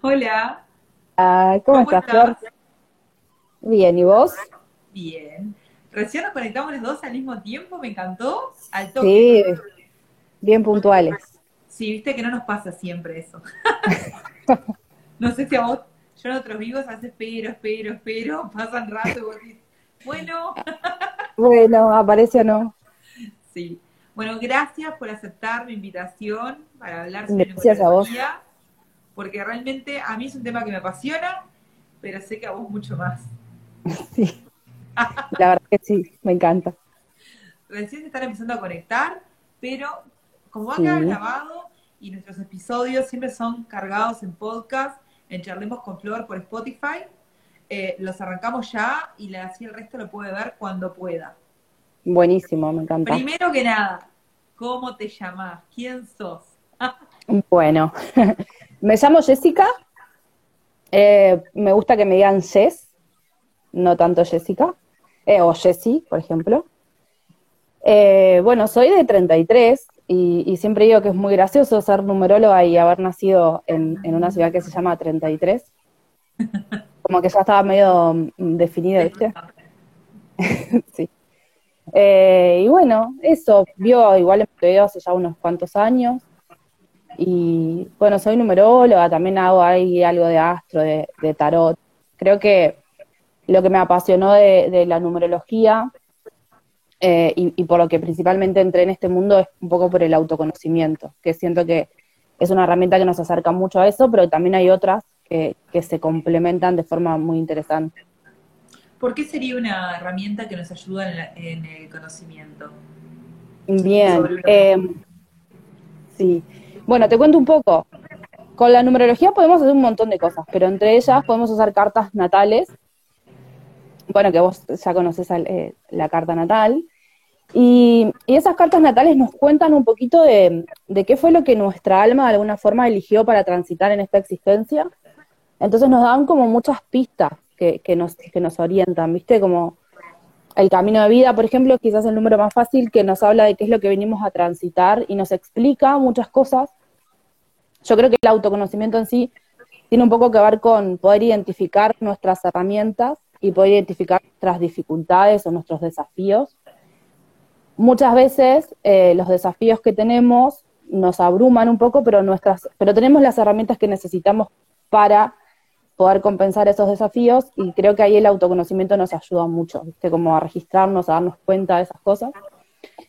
Hola. Ah, ¿Cómo, estás, Flor? Bien, ¿y vos? Bien. Recién nos conectamos los dos al mismo tiempo, me encantó. Al toque. Sí, bien puntuales. Sí, viste que no nos pasa siempre eso. no sé si a vos, yo en otros vivos hace espero, espero, espero, pasan rato y vos decís, bueno. bueno, aparece o no. Sí. Bueno, gracias por aceptar mi invitación para hablar sobre gracias a vos. Porque realmente a mí es un tema que me apasiona, pero sé que a vos mucho más. Sí, la verdad que sí, me encanta. Recién se están empezando a conectar, pero como va a quedar grabado y nuestros episodios siempre son cargados en podcast, en Charlemos con Flor por Spotify, eh, los arrancamos ya y así el resto lo puede ver cuando pueda. Buenísimo, me encanta. Primero que nada, ¿cómo te llamas? ¿Quién sos? bueno, me llamo Jessica. Eh, me gusta que me digan Jess, no tanto Jessica, eh, o Jessie, por ejemplo. Eh, bueno, soy de 33 y, y, siempre digo que es muy gracioso ser numeróloga y haber nacido en, en una ciudad que se llama 33. Como que ya estaba medio mm, definido, ¿viste? sí. Eh, y bueno, eso, vio igual en hace ya unos cuantos años. Y bueno, soy numeróloga, también hago ahí algo de astro, de, tarot. Creo que lo que me apasionó de, la numerología eh, y, por lo que principalmente entré en este mundo es un poco por el autoconocimiento, que siento que es una herramienta que nos acerca mucho a eso, pero también hay otras que se complementan de forma muy interesante. ¿Por qué sería una herramienta que nos ayuda en, el conocimiento? Bien, eh, sí. Bueno, te cuento un poco. Con la numerología podemos hacer un montón de cosas, pero entre ellas podemos usar cartas natales. Bueno, que vos ya conoces eh, la carta natal. Y, esas cartas natales nos cuentan un poquito de, qué fue lo que nuestra alma de alguna forma eligió para transitar en esta existencia. Entonces nos dan como muchas pistas que, nos, que nos orientan, ¿viste? Como el camino de vida, por ejemplo, quizás el número más fácil que nos habla de qué es lo que venimos a transitar y nos explica muchas cosas. Yo creo que el autoconocimiento en sí tiene un poco que ver con poder identificar nuestras herramientas y poder identificar nuestras dificultades o nuestros desafíos. Muchas veces eh, los desafíos que tenemos nos abruman un poco, pero, nuestras, pero tenemos las herramientas que necesitamos para poder compensar esos desafíos y creo que ahí el autoconocimiento nos ayuda mucho, ¿viste? Como a registrarnos, a darnos cuenta de esas cosas.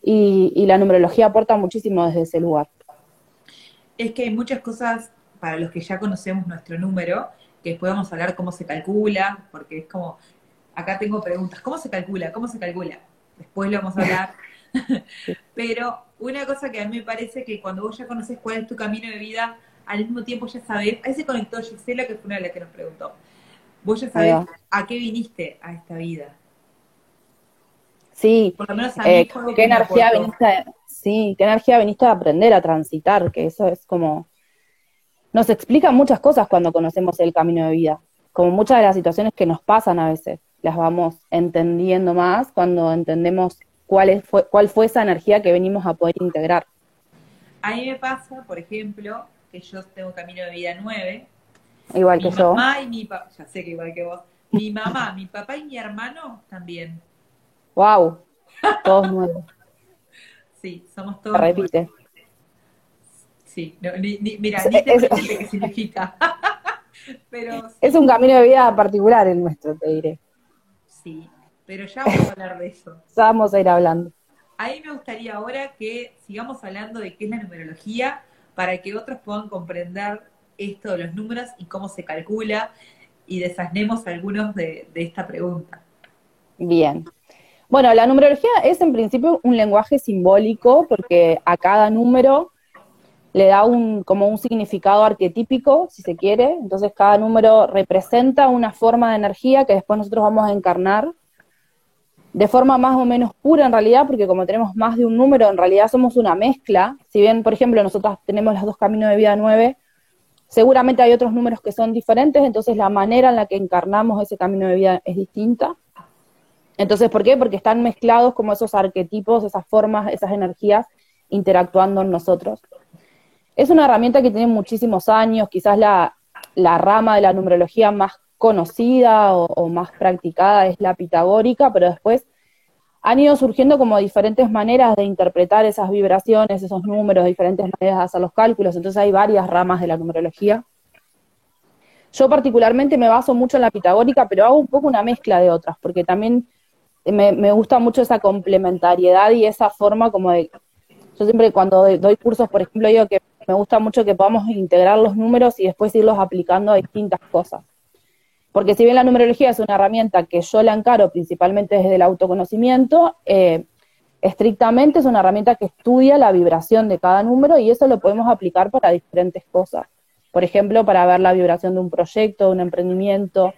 Y, la numerología aporta muchísimo desde ese lugar. Es que hay muchas cosas para los que ya conocemos nuestro número, que después vamos a hablar cómo se calcula, porque es como, acá tengo preguntas, ¿cómo se calcula? ¿Cómo se calcula? Después lo vamos a hablar. Pero una cosa que a mí me parece que cuando vos ya conoces cuál es tu camino de vida, al mismo tiempo ya sabés, ahí se conectó Gisela, que fue una de las que nos preguntó, vos ya sabés a qué viniste a esta vida. Sí, Por lo menos a eh, qué energía viniste, a, sí, qué energía viniste a aprender a transitar, que eso es como, nos explica muchas cosas cuando conocemos el camino de vida, como muchas de las situaciones que nos pasan a veces, las vamos entendiendo más cuando entendemos cuál, fue, cuál fue esa energía que venimos a poder integrar. A mí me pasa, por ejemplo, que yo tengo camino de vida nueve. Igual que yo. mamá y mi papá, ya sé que igual que vos. Mi mamá, mi papá y mi hermano también. Wow, todos nuevos. Sí, somos todos. repite. Sí, mira, ni te qué significa. pero Es un camino de vida particular el nuestro, te diré. Sí, pero ya vamos a hablar de eso. Ya vamos a ir hablando. A mí me gustaría ahora que sigamos hablando de qué es la numerología para que otros puedan comprender esto de los números y cómo se calcula y desasnemos algunos de, esta pregunta. Bien. Bueno, la numerología es en principio un lenguaje simbólico porque a cada número le da un, como un significado arquetípico, si se quiere. Entonces cada número representa una forma de energía que después nosotros vamos a encarnar de forma más o menos pura en realidad, porque como tenemos más de un número, en realidad somos una mezcla. Si bien, por ejemplo, nosotros tenemos los dos caminos de vida nueve, seguramente hay otros números que son diferentes, entonces la manera en la que encarnamos ese camino de vida es distinta. Entonces, ¿por qué? Porque están mezclados como esos arquetipos, esas formas, esas energías interactuando en nosotros. Es una herramienta que tiene muchísimos años, quizás la, la rama de la numerología más conocida o, más practicada es la pitagórica, pero después han ido surgiendo como diferentes maneras de interpretar esas vibraciones, esos números, diferentes maneras de hacer los cálculos, entonces hay varias ramas de la numerología. Yo particularmente me baso mucho en la pitagórica, pero hago un poco una mezcla de otras, porque también me, gusta mucho esa complementariedad y esa forma como de... Yo siempre cuando doy cursos, por ejemplo, digo que me gusta mucho que podamos integrar los números y después irlos aplicando a distintas cosas. Porque si bien la numerología es una herramienta que yo la encaro principalmente desde el autoconocimiento, eh, estrictamente es una herramienta que estudia la vibración de cada número y eso lo podemos aplicar para diferentes cosas. Por ejemplo, para ver la vibración de un proyecto, de un emprendimiento,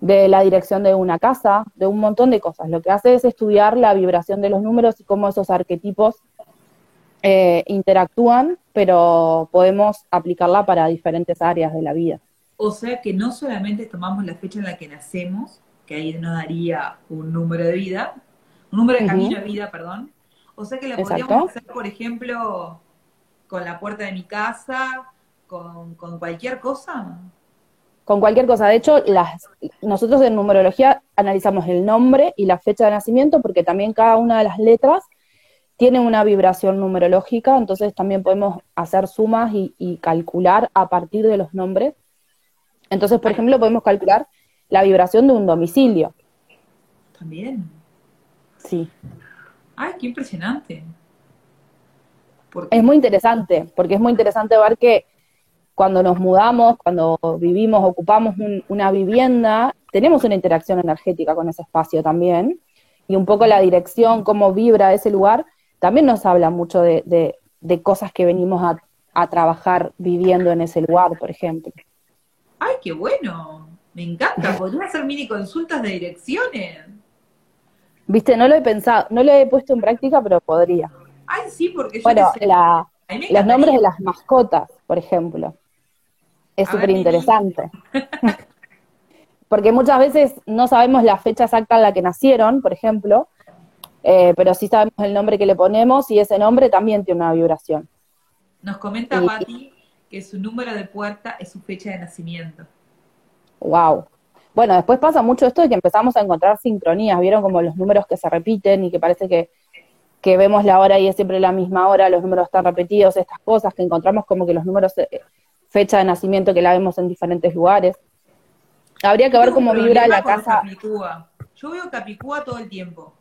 de la dirección de una casa, de un montón de cosas. Lo que hace es estudiar la vibración de los números y cómo esos arquetipos eh, interactúan, pero podemos aplicarla para diferentes áreas de la vida. O sea que no solamente tomamos la fecha en la que nacemos, que ahí nos daría un número de vida, un número de camino de vida, perdón. O sea que la podríamos hacer, por ejemplo, con la puerta de mi casa, con, cualquier cosa. Con cualquier cosa. De hecho, las, nosotros en numerología analizamos el nombre y la fecha de nacimiento, porque también cada una de las letras tiene una vibración numerológica, entonces también podemos hacer sumas y calcular a partir de los nombres entonces, por ejemplo, podemos calcular la vibración de un domicilio. También. Sí. Ay, qué impresionante. Es muy interesante, porque es muy interesante ver que cuando nos mudamos, cuando vivimos, ocupamos una vivienda, tenemos una interacción energética con ese espacio también. Y un poco la dirección, cómo vibra ese lugar, también nos habla mucho de, cosas que venimos a, a trabajar viviendo en ese lugar, por ejemplo. ¡Ay, qué bueno! Me encanta, podría hacer mini consultas de direcciones. Viste, no lo he pensado, no lo he puesto en práctica, pero podría. Ay, sí, porque yo Bueno, los nombres de las mascotas, por ejemplo. Es súper interesante. porque muchas veces no sabemos la fecha exacta en la que nacieron, por ejemplo, eh, pero sí sabemos el nombre que le ponemos y ese nombre también tiene una vibración. Nos comenta Patti que su número de puerta es su fecha de nacimiento. Wow. Bueno, después pasa mucho esto de que empezamos a encontrar sincronías, vieron como los números que se repiten y que parece que, vemos la hora y es siempre la misma hora, los números están repetidos, estas cosas que encontramos como que los números, eh, fecha de nacimiento que la vemos en diferentes lugares. Habría que ver cómo vibra la casa. Yo veo Capicúa todo el tiempo.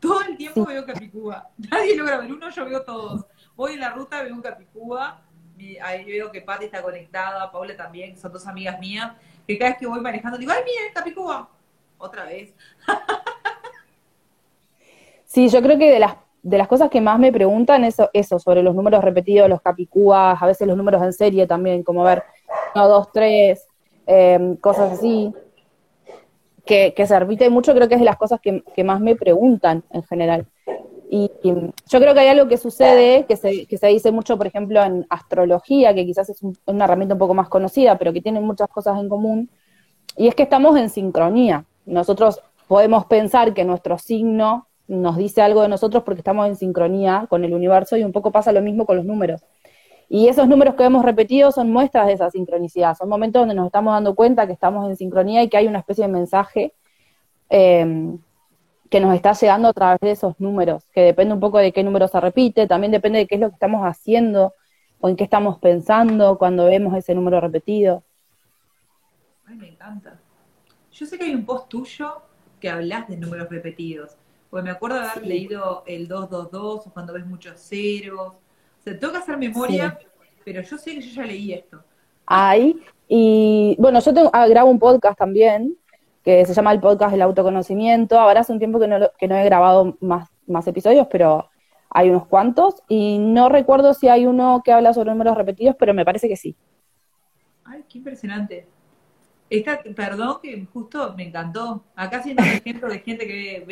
Todo el tiempo veo Capicúa. Nadie logra ver uno, yo veo todos. Voy en la ruta, veo un Capicúa ahí veo que Patti está conectada, Paula también, son dos amigas mías, que cada vez que voy manejando digo, ay, mire, Capicúa, otra vez. sí, yo creo que de las, de las cosas que más me preguntan es eso, eso, sobre los números repetidos, los capicúas, a veces los números en serie también, como ver 1, 2, 3, cosas así. Que, que, se repite mucho, creo que es de las cosas que, que más me preguntan en general. Y, yo creo que hay algo que sucede, que se, que se dice mucho, por ejemplo, en astrología, que quizás es una herramienta un poco más conocida, pero que tiene muchas cosas en común, y es que estamos en sincronía. Nosotros podemos pensar que nuestro signo nos dice algo de nosotros porque estamos en sincronía con el universo y un poco pasa lo mismo con los números. Y esos números que hemos repetido son muestras de esa sincronicidad, son momentos donde nos estamos dando cuenta que estamos en sincronía y que hay una especie de mensaje eh, que nos está llegando a través de esos números, que depende un poco de qué número se repite, también depende de qué es lo que estamos haciendo o en qué estamos pensando cuando vemos ese número repetido. Ay, me encanta. Yo sé que hay un post tuyo que hablas de números repetidos, porque me acuerdo de haber leído el 222 o cuando ves muchos ceros. O sea, tengo que hacer memoria, pero yo sé que yo ya leí esto. Hay, y bueno, yo tengo, ah, grabo un podcast también, que se llama el podcast del autoconocimiento. Ahora hace un tiempo que no, que no he grabado más, más episodios, pero hay unos cuantos. Y no recuerdo si hay uno que habla sobre números repetidos, pero me parece que sí. Ay, qué impresionante. Esta, perdón, que justo me encantó. Acá siendo un ejemplo de gente que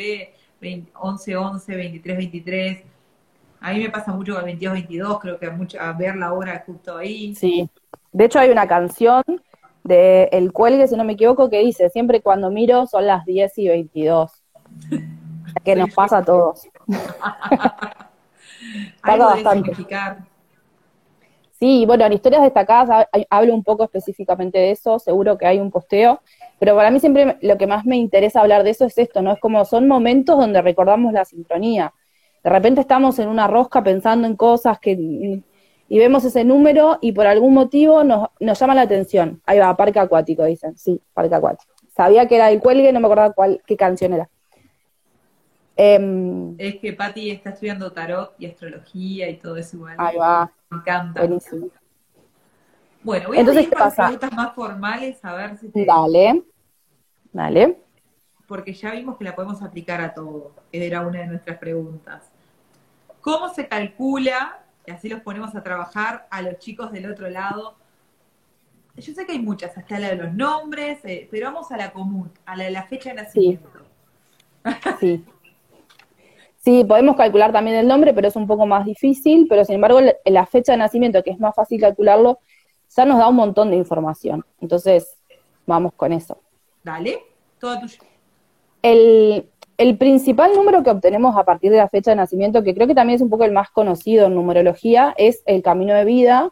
ve, 11, 11, 23, 23. A mí me pasa mucho con 22, 22, creo que a, mucho, a ver la hora justo ahí. Sí. De hecho, hay una canción de El Cuelgue, si no me equivoco, que dice, siempre cuando miro son las 10 y 22. Que nos pasa a todos. pasa bastante. Sí, bueno, en historias destacadas hablo un poco específicamente de eso, seguro que hay un posteo, pero para mí siempre lo que más me interesa hablar de eso es esto, ¿no? Es como son momentos donde recordamos la sincronía. De repente estamos en una rosca pensando en cosas que y vemos ese número y por algún motivo nos, nos llama la atención. Ahí va, parque acuático, dicen. Sí, parque acuático. Sabía que era el cuelgue, no me acordaba cuál, qué canción era. Em, es que Patti está estudiando tarot y astrología y todo eso igual. Ahí va. Me encanta. Buenísimo. Bueno, voy Entonces, a ¿qué pasa? preguntas más formales a ver si te... Dale, dale. Porque ya vimos que la podemos aplicar a todo. Era una de nuestras preguntas. ¿Cómo se calcula, y así los ponemos a trabajar, a los chicos del otro lado? Yo sé que hay muchas, hasta la de los nombres, eh, pero vamos a la común, a la de la fecha de nacimiento. Sí. Sí, podemos calcular también el nombre, pero es un poco más difícil, pero sin embargo la fecha de nacimiento, que es más fácil calcularlo, ya nos da un montón de información. Entonces, vamos con eso. Dale, todo tuyo. El, el principal número que obtenemos a partir de la fecha de nacimiento, que creo que también es un poco el más conocido en numerología, es el camino de vida,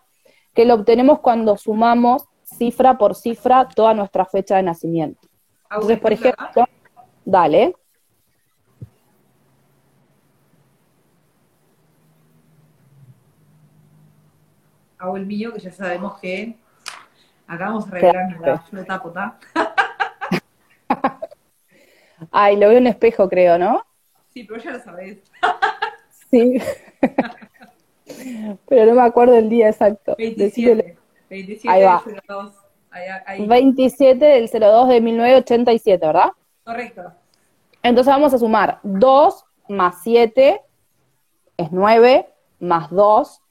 que lo obtenemos cuando sumamos cifra por cifra toda nuestra fecha de nacimiento. Entonces, por ejemplo, dale. hago el mío, que ya sabemos que acá vamos a mi yo tapo, Ay, lo veo en espejo, creo, ¿no? Sí, pero ya lo sabés. sí. pero no me acuerdo el día exacto. 27. 27 ahí va. del 02. Ahí, 27 del 02 de 1987, ¿verdad? Correcto. Entonces vamos a sumar 2 más 7 es 9, más 2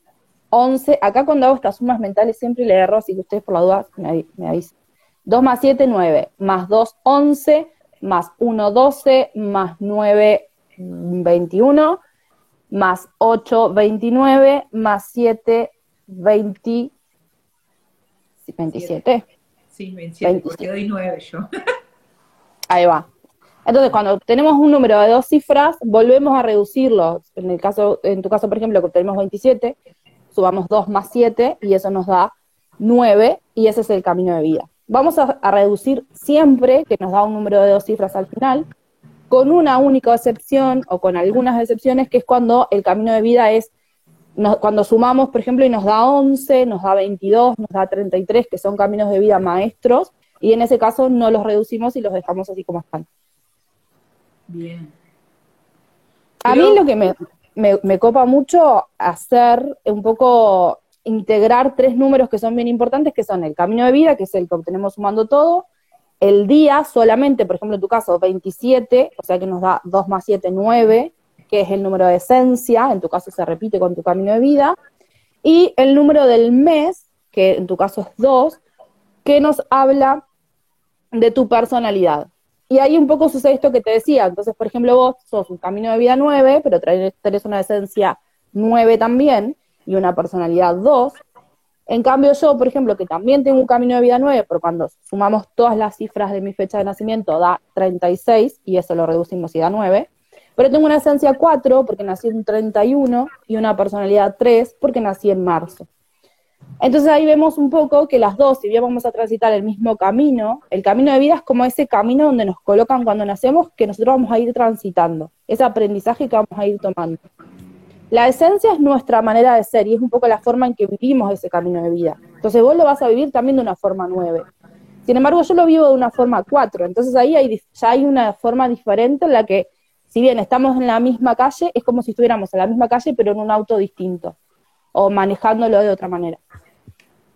11, acá cuando hago estas sumas mentales siempre le erro, así que ustedes por la duda me, me avisen. 2 más 7, 9, más 2, 11, más 1, 12, más 9, 21, más 8, 29, más 7, 20, 27. Sí, 27, porque doy 9 yo. Ahí va. Entonces, cuando tenemos un número de dos cifras, volvemos a reducirlo. En el caso, en tu caso, por ejemplo, que tenemos 27, subamos 2 más 7 y eso nos da 9 y ese es el camino de vida. Vamos a, reducir siempre, que nos da un número de dos cifras al final, con una única excepción o con algunas excepciones, que es cuando el camino de vida es, cuando sumamos, por ejemplo, y nos da 11, nos da 22, nos da 33, que son caminos de vida maestros, y en ese caso no los reducimos y los dejamos así como están. Bien. A mí lo que me, me, copa mucho hacer un poco integrar tres números que son bien importantes, que son el camino de vida, que es el que obtenemos sumando todo, el día solamente, por ejemplo, en tu caso, 27, o sea que nos da 2 más 7, 9, que es el número de esencia, en tu caso se repite con tu camino de vida, y el número del mes, que en tu caso es 2, que nos habla de tu personalidad. Y ahí un poco sucede esto que te decía. Entonces, por ejemplo, vos sos un camino de vida 9, pero tenés una esencia 9 también y una personalidad 2. En cambio, yo, por ejemplo, que también tengo un camino de vida 9, pero cuando sumamos todas las cifras de mi fecha de nacimiento da 36 y eso lo reducimos y da 9. Pero tengo una esencia 4 porque nací en 31 y una personalidad 3 porque nací en marzo. Entonces ahí vemos un poco que las dos, si bien vamos a transitar el mismo camino, el camino de vida es como ese camino donde nos colocan cuando nacemos que nosotros vamos a ir transitando, ese aprendizaje que vamos a ir tomando. La esencia es nuestra manera de ser y es un poco la forma en que vivimos ese camino de vida. Entonces vos lo vas a vivir también de una forma nueve. Sin embargo, yo lo vivo de una forma cuatro. Entonces ahí hay, ya hay una forma diferente en la que, si bien estamos en la misma calle, es como si estuviéramos en la misma calle pero en un auto distinto o manejándolo de otra manera.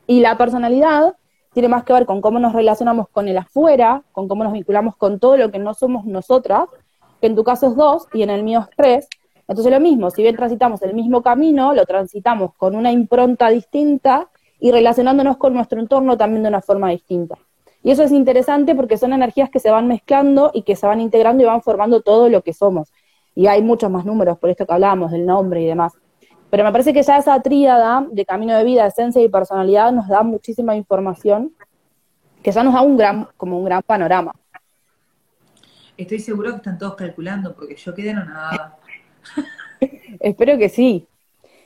Y la personalidad tiene más que ver con cómo nos relacionamos con el afuera, con cómo nos vinculamos con todo lo que no somos nosotras, que en tu caso es dos y en el mío es tres. Entonces lo mismo, si bien transitamos el mismo camino, lo transitamos con una impronta distinta y relacionándonos con nuestro entorno también de una forma distinta. Y eso es interesante porque son energías que se van mezclando y que se van integrando y van formando todo lo que somos. Y hay muchos más números, por esto que hablábamos del nombre y demás. Pero me parece que ya esa tríada de camino de vida, esencia y personalidad nos da muchísima información que ya nos da un gran, como un gran panorama. Estoy seguro que están todos calculando, porque yo quedé nada. Espero que sí.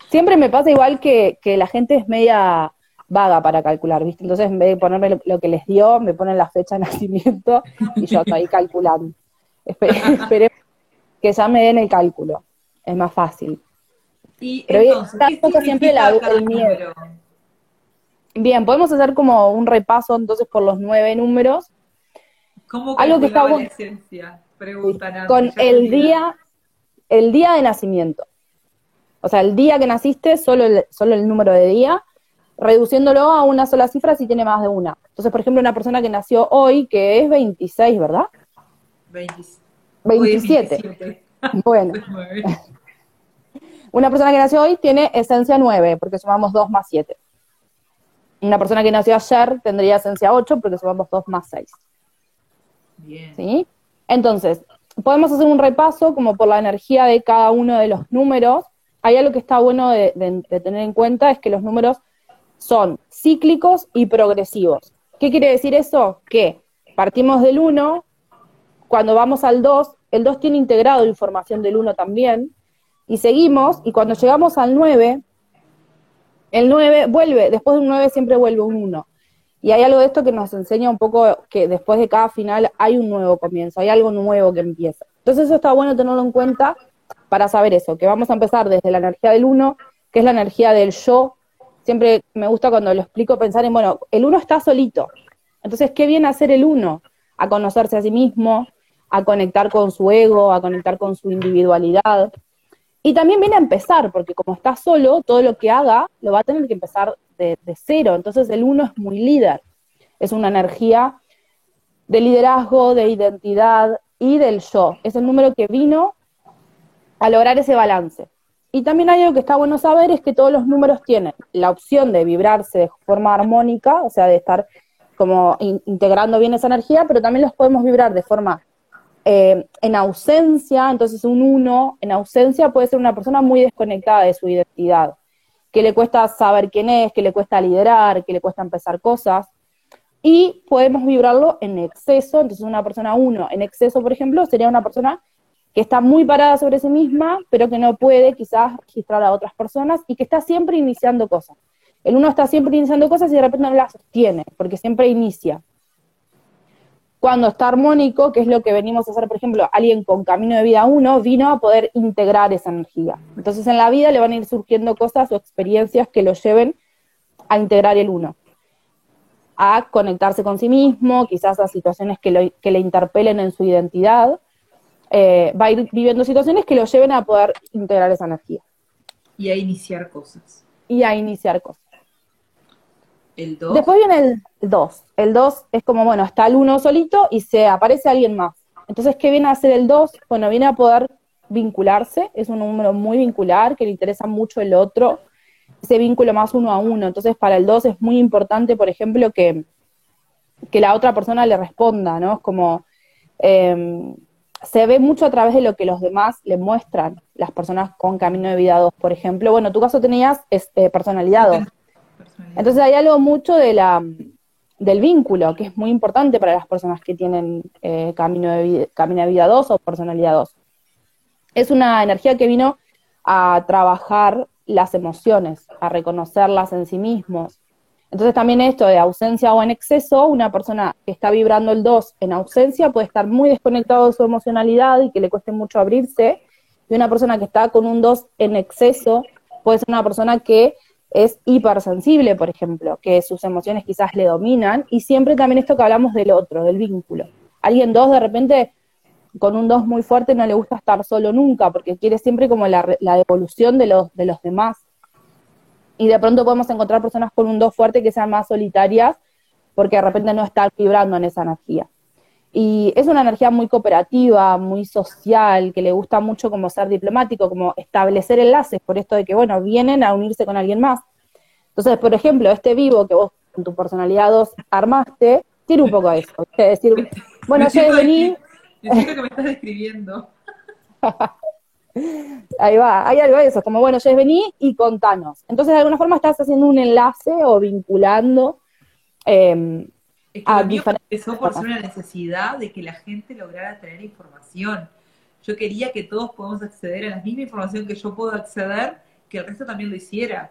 Siempre me pasa igual que, que la gente es media vaga para calcular, ¿viste? Entonces, en vez de ponerme lo, que les dio, me ponen la fecha de nacimiento y yo estoy calculando. Esperemos que ya me den el cálculo, es más fácil. Y Pero entonces, siempre la, el miedo. Bien, podemos hacer como un repaso entonces por los nueve números. ¿Cómo Algo que está la esencia? con el día, el día de nacimiento. O sea, el día que naciste, solo el, solo el número de día, reduciéndolo a una sola cifra si tiene más de una. Entonces, por ejemplo, una persona que nació hoy, que es 26, ¿verdad? 27. Bueno. una persona que nació hoy tiene esencia 9, porque sumamos 2 más 7. Una persona que nació ayer tendría esencia 8, porque sumamos 2 más 6. Bien. ¿Sí? Entonces, podemos hacer un repaso como por la energía de cada uno de los números. Hay algo que está bueno de, de tener en cuenta, es que los números son cíclicos y progresivos. ¿Qué quiere decir eso? Que partimos del 1, cuando vamos al 2, el 2 tiene integrado información del 1 también, y seguimos, y cuando llegamos al 9, el 9 vuelve, después de un 9 siempre vuelve un 1. Y hay algo de esto que nos enseña un poco que después de cada final hay un nuevo comienzo, hay algo nuevo que empieza. Entonces eso está bueno tenerlo en cuenta para saber eso, que vamos a empezar desde la energía del 1, que es la energía del yo, siempre me gusta cuando lo explico pensar en, bueno, el uno está solito. Entonces, ¿qué viene a hacer el uno? A conocerse a sí mismo, a conectar con su ego, a conectar con su individualidad. Y también viene a empezar, porque como está solo, todo lo que haga lo va a tener que empezar de, cero. Entonces, el uno es muy líder. Es una energía de liderazgo, de identidad y del yo. Es el número que vino a lograr ese balance. Y también hay algo que está bueno saber, es que todos los números tienen la opción de vibrarse de forma armónica, o sea, de estar como integrando bien esa energía, pero también los podemos vibrar de forma eh, en ausencia, entonces un uno en ausencia puede ser una persona muy desconectada de su identidad, que le cuesta saber quién es, que le cuesta liderar, que le cuesta empezar cosas, y podemos vibrarlo en exceso, entonces una persona uno en exceso, por ejemplo, sería una persona que está muy parada sobre sí misma, pero que no puede quizás registrar a otras personas y que está siempre iniciando cosas. El uno está siempre iniciando cosas y de repente no las sostiene, porque siempre inicia. Cuando está armónico, que es lo que venimos a hacer, por ejemplo, alguien con camino de vida uno vino a poder integrar esa energía. Entonces en la vida le van a ir surgiendo cosas o experiencias que lo lleven a integrar el uno, a conectarse con sí mismo, quizás a situaciones que, que le interpelen en su identidad, eh, va a ir viviendo situaciones que lo lleven a poder integrar esa energía. Y a iniciar cosas. Y a iniciar cosas. El 2. Después viene el 2. El 2 es como, bueno, está el 1 solito y se aparece alguien más. Entonces, ¿qué viene a hacer el 2? Bueno, viene a poder vincularse, es un número muy vincular, que le interesa mucho el otro, ese vínculo más uno a uno. Entonces, para el 2 es muy importante, por ejemplo, que, que la otra persona le responda, ¿no? Es como, eh, se ve mucho a través de lo que los demás le muestran, las personas con camino de vida 2, por ejemplo. Bueno, tu caso tenías este, personalidad 2. Entonces hay algo mucho de la, del vínculo, que es muy importante para las personas que tienen eh, camino, de vida, camino de vida 2 o personalidad 2. Es una energía que vino a trabajar las emociones, a reconocerlas en sí mismos, entonces también esto de ausencia o en exceso, una persona que está vibrando el 2 en ausencia puede estar muy desconectado de su emocionalidad y que le cueste mucho abrirse, y una persona que está con un 2 en exceso puede ser una persona que es hipersensible, por ejemplo, que sus emociones quizás le dominan, y siempre también esto que hablamos del otro, del vínculo. Alguien 2 de repente con un 2 muy fuerte no le gusta estar solo nunca, porque quiere siempre como la, la devolución de los, de los demás y de pronto podemos encontrar personas con un 2 fuerte que sean más solitarias porque de repente no están vibrando en esa energía. Y es una energía muy cooperativa, muy social, que le gusta mucho como ser diplomático, como establecer enlaces, por esto de que, bueno, vienen a unirse con alguien más. Entonces, por ejemplo, este vivo que vos con tu personalidad 2 armaste, tiene un poco a eso. Es decir, bueno, yo vení... Necesito que me estás describiendo. Ahí va, hay algo de eso, como bueno, Jess, vení y contanos. Entonces, de alguna forma estás haciendo un enlace o vinculando eh, es que a empezó por ser una necesidad de que la gente lograra tener información. Yo quería que todos podamos acceder a la misma información que yo puedo acceder que el resto también lo hiciera.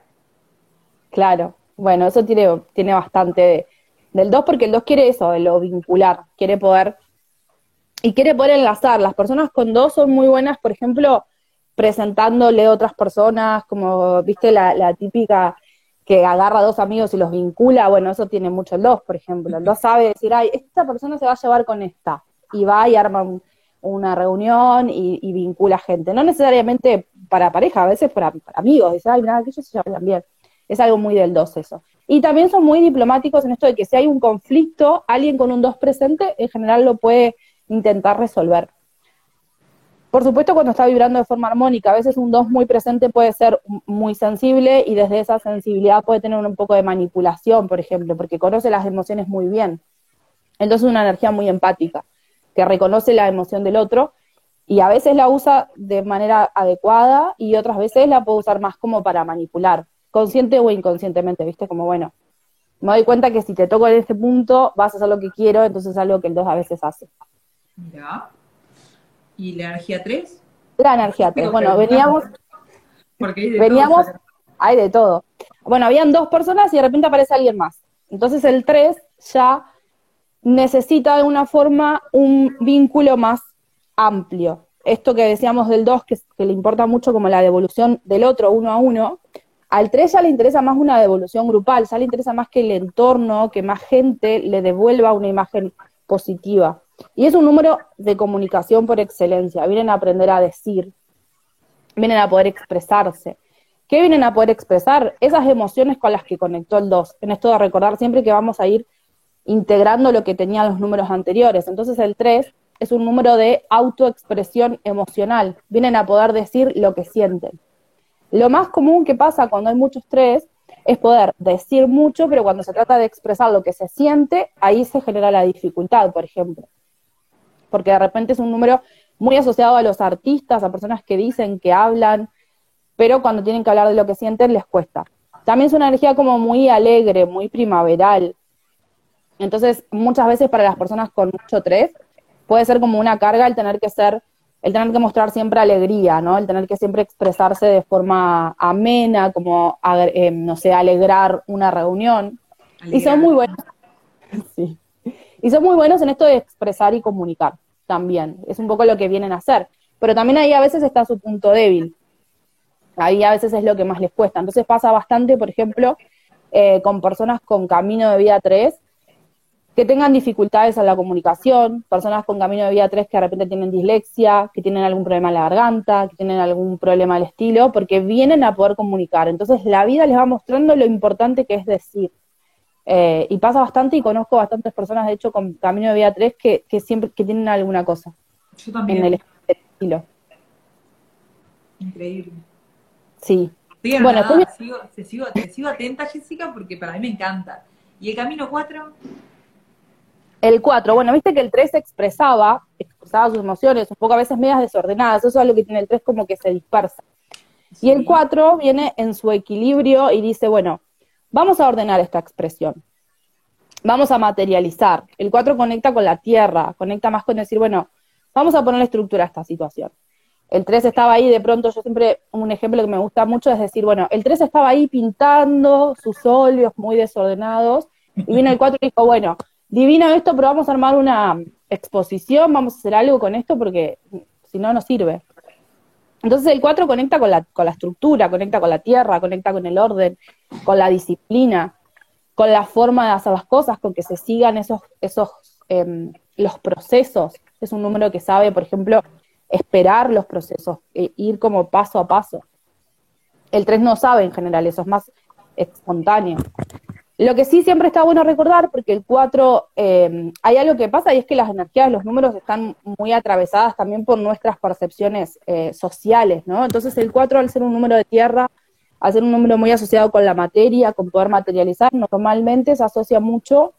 Claro, bueno, eso tiene, tiene bastante del 2 porque el 2 quiere eso, de lo vincular, quiere poder y quiere poder enlazar. Las personas con 2 son muy buenas, por ejemplo, presentándole a otras personas, como viste la, la típica que agarra a dos amigos y los vincula, bueno, eso tiene mucho el 2, por ejemplo. El 2 sabe decir, ay, esta persona se va a llevar con esta, y va y arma una reunión y, vincula gente. No necesariamente para pareja, a veces para, amigos, dice, ay, nada, que ellos se llevan bien. Es algo muy del 2 eso. Y también son muy diplomáticos en esto de que si hay un conflicto, alguien con un 2 presente en general lo puede intentar resolver. Por supuesto, cuando está vibrando de forma armónica, a veces un 2 muy presente puede ser muy sensible y desde esa sensibilidad puede tener un poco de manipulación, por ejemplo, porque conoce las emociones muy bien. Entonces, es una energía muy empática, que reconoce la emoción del otro y a veces la usa de manera adecuada y otras veces la puede usar más como para manipular, consciente o inconscientemente, ¿viste? Como bueno, me doy cuenta que si te toco en este punto vas a hacer lo que quiero, entonces es algo que el 2 a veces hace. Ya. ¿Y la energía 3? La energía 3. Bueno, veníamos. Porque hay de veníamos, hay de todo. Bueno, habían dos personas y de repente aparece alguien más. Entonces el 3 ya necesita de alguna forma un vínculo más amplio. Esto que decíamos del 2, que, que, le importa mucho como la devolución del otro uno a uno, al 3 ya le interesa más una devolución grupal, ya le interesa más que el entorno, que más gente le devuelva una imagen positiva. Y es un número de comunicación por excelencia. Vienen a aprender a decir, vienen a poder expresarse. ¿Qué vienen a poder expresar? Esas emociones con las que conectó el 2. En esto de recordar siempre que vamos a ir integrando lo que tenían los números anteriores. Entonces el 3 es un número de autoexpresión emocional. Vienen a poder decir lo que sienten. Lo más común que pasa cuando hay muchos 3 es poder decir mucho, pero cuando se trata de expresar lo que se siente, ahí se genera la dificultad, por ejemplo porque de repente es un número muy asociado a los artistas, a personas que dicen, que hablan, pero cuando tienen que hablar de lo que sienten les cuesta. También es una energía como muy alegre, muy primaveral. Entonces, muchas veces para las personas con mucho tres, puede ser como una carga el tener que ser, el tener que mostrar siempre alegría, ¿no? El tener que siempre expresarse de forma amena, como, eh, no sé, alegrar una reunión. Y son muy buenos. sí. Y son muy buenos en esto de expresar y comunicar también. Es un poco lo que vienen a hacer. Pero también ahí a veces está su punto débil. Ahí a veces es lo que más les cuesta. Entonces pasa bastante, por ejemplo, eh, con personas con camino de vida 3, que tengan dificultades en la comunicación, personas con camino de vida 3 que de repente tienen dislexia, que tienen algún problema en la garganta, que tienen algún problema del estilo, porque vienen a poder comunicar. Entonces la vida les va mostrando lo importante que es decir. Eh, y pasa bastante y conozco bastantes personas, de hecho, con Camino de Vida 3 que, que siempre que tienen alguna cosa. Yo también. En el estilo. Increíble. Sí. bueno, sigo, te, sigo, te sigo atenta, Jessica, porque para mí me encanta. ¿Y el camino 4? El 4, bueno, viste que el 3 expresaba, expresaba sus emociones, un poco a veces medias desordenadas, eso es lo que tiene el 3 como que se dispersa. Y el 4 viene en su equilibrio y dice, bueno, Vamos a ordenar esta expresión. Vamos a materializar. El 4 conecta con la tierra, conecta más con decir, bueno, vamos a poner estructura a esta situación. El 3 estaba ahí, de pronto yo siempre, un ejemplo que me gusta mucho es decir, bueno, el 3 estaba ahí pintando sus óleos muy desordenados, y vino el 4 y dijo, bueno, divino esto, pero vamos a armar una exposición, vamos a hacer algo con esto porque si no, no sirve. Entonces el 4 conecta con la, con la estructura, conecta con la tierra, conecta con el orden, con la disciplina, con la forma de hacer las cosas, con que se sigan esos, esos em, los procesos. Es un número que sabe, por ejemplo, esperar los procesos, e ir como paso a paso. El 3 no sabe en general, eso es más espontáneo. Lo que sí siempre está bueno recordar, porque el 4, eh, hay algo que pasa y es que las energías los números están muy atravesadas también por nuestras percepciones eh, sociales, ¿no? Entonces el 4, al ser un número de tierra, al ser un número muy asociado con la materia, con poder materializar, normalmente se asocia mucho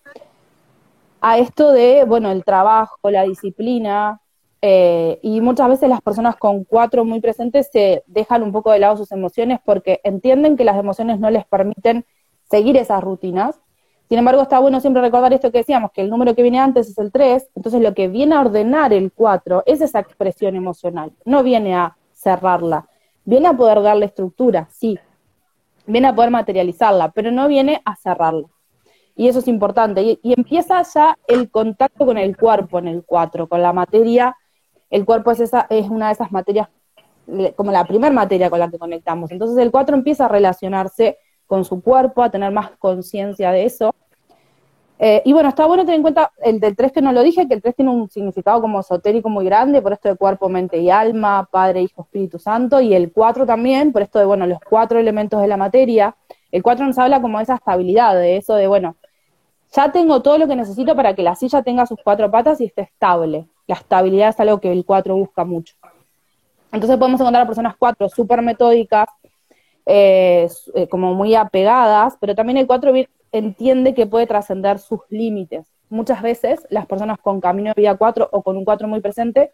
a esto de, bueno, el trabajo, la disciplina, eh, y muchas veces las personas con 4 muy presentes se dejan un poco de lado sus emociones porque entienden que las emociones no les permiten seguir esas rutinas. Sin embargo, está bueno siempre recordar esto que decíamos, que el número que viene antes es el 3, entonces lo que viene a ordenar el 4 es esa expresión emocional, no viene a cerrarla, viene a poder darle estructura, sí, viene a poder materializarla, pero no viene a cerrarla. Y eso es importante. Y, empieza ya el contacto con el cuerpo en el 4, con la materia. El cuerpo es, esa, es una de esas materias, como la primera materia con la que conectamos. Entonces el 4 empieza a relacionarse con su cuerpo, a tener más conciencia de eso. Eh, y bueno, está bueno tener en cuenta el del 3 que no lo dije, que el 3 tiene un significado como esotérico muy grande, por esto de cuerpo, mente y alma, Padre, Hijo, Espíritu Santo, y el 4 también, por esto de, bueno, los cuatro elementos de la materia. El 4 nos habla como de esa estabilidad, de eso de, bueno, ya tengo todo lo que necesito para que la silla tenga sus cuatro patas y esté estable. La estabilidad es algo que el 4 busca mucho. Entonces podemos encontrar a personas 4 súper metódicas, eh, eh, como muy apegadas, pero también el 4 entiende que puede trascender sus límites. Muchas veces las personas con camino de vida 4 o con un 4 muy presente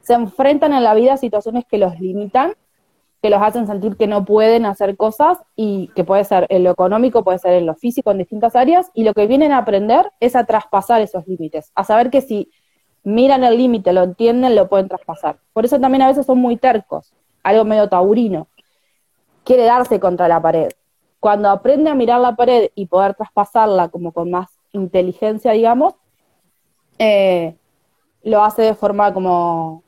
se enfrentan en la vida a situaciones que los limitan, que los hacen sentir que no pueden hacer cosas y que puede ser en lo económico, puede ser en lo físico, en distintas áreas, y lo que vienen a aprender es a traspasar esos límites, a saber que si miran el límite, lo entienden, lo pueden traspasar. Por eso también a veces son muy tercos, algo medio taurino, quiere darse contra la pared, cuando aprende a mirar la pared y poder traspasarla como con más inteligencia, digamos, eh, lo hace de forma como,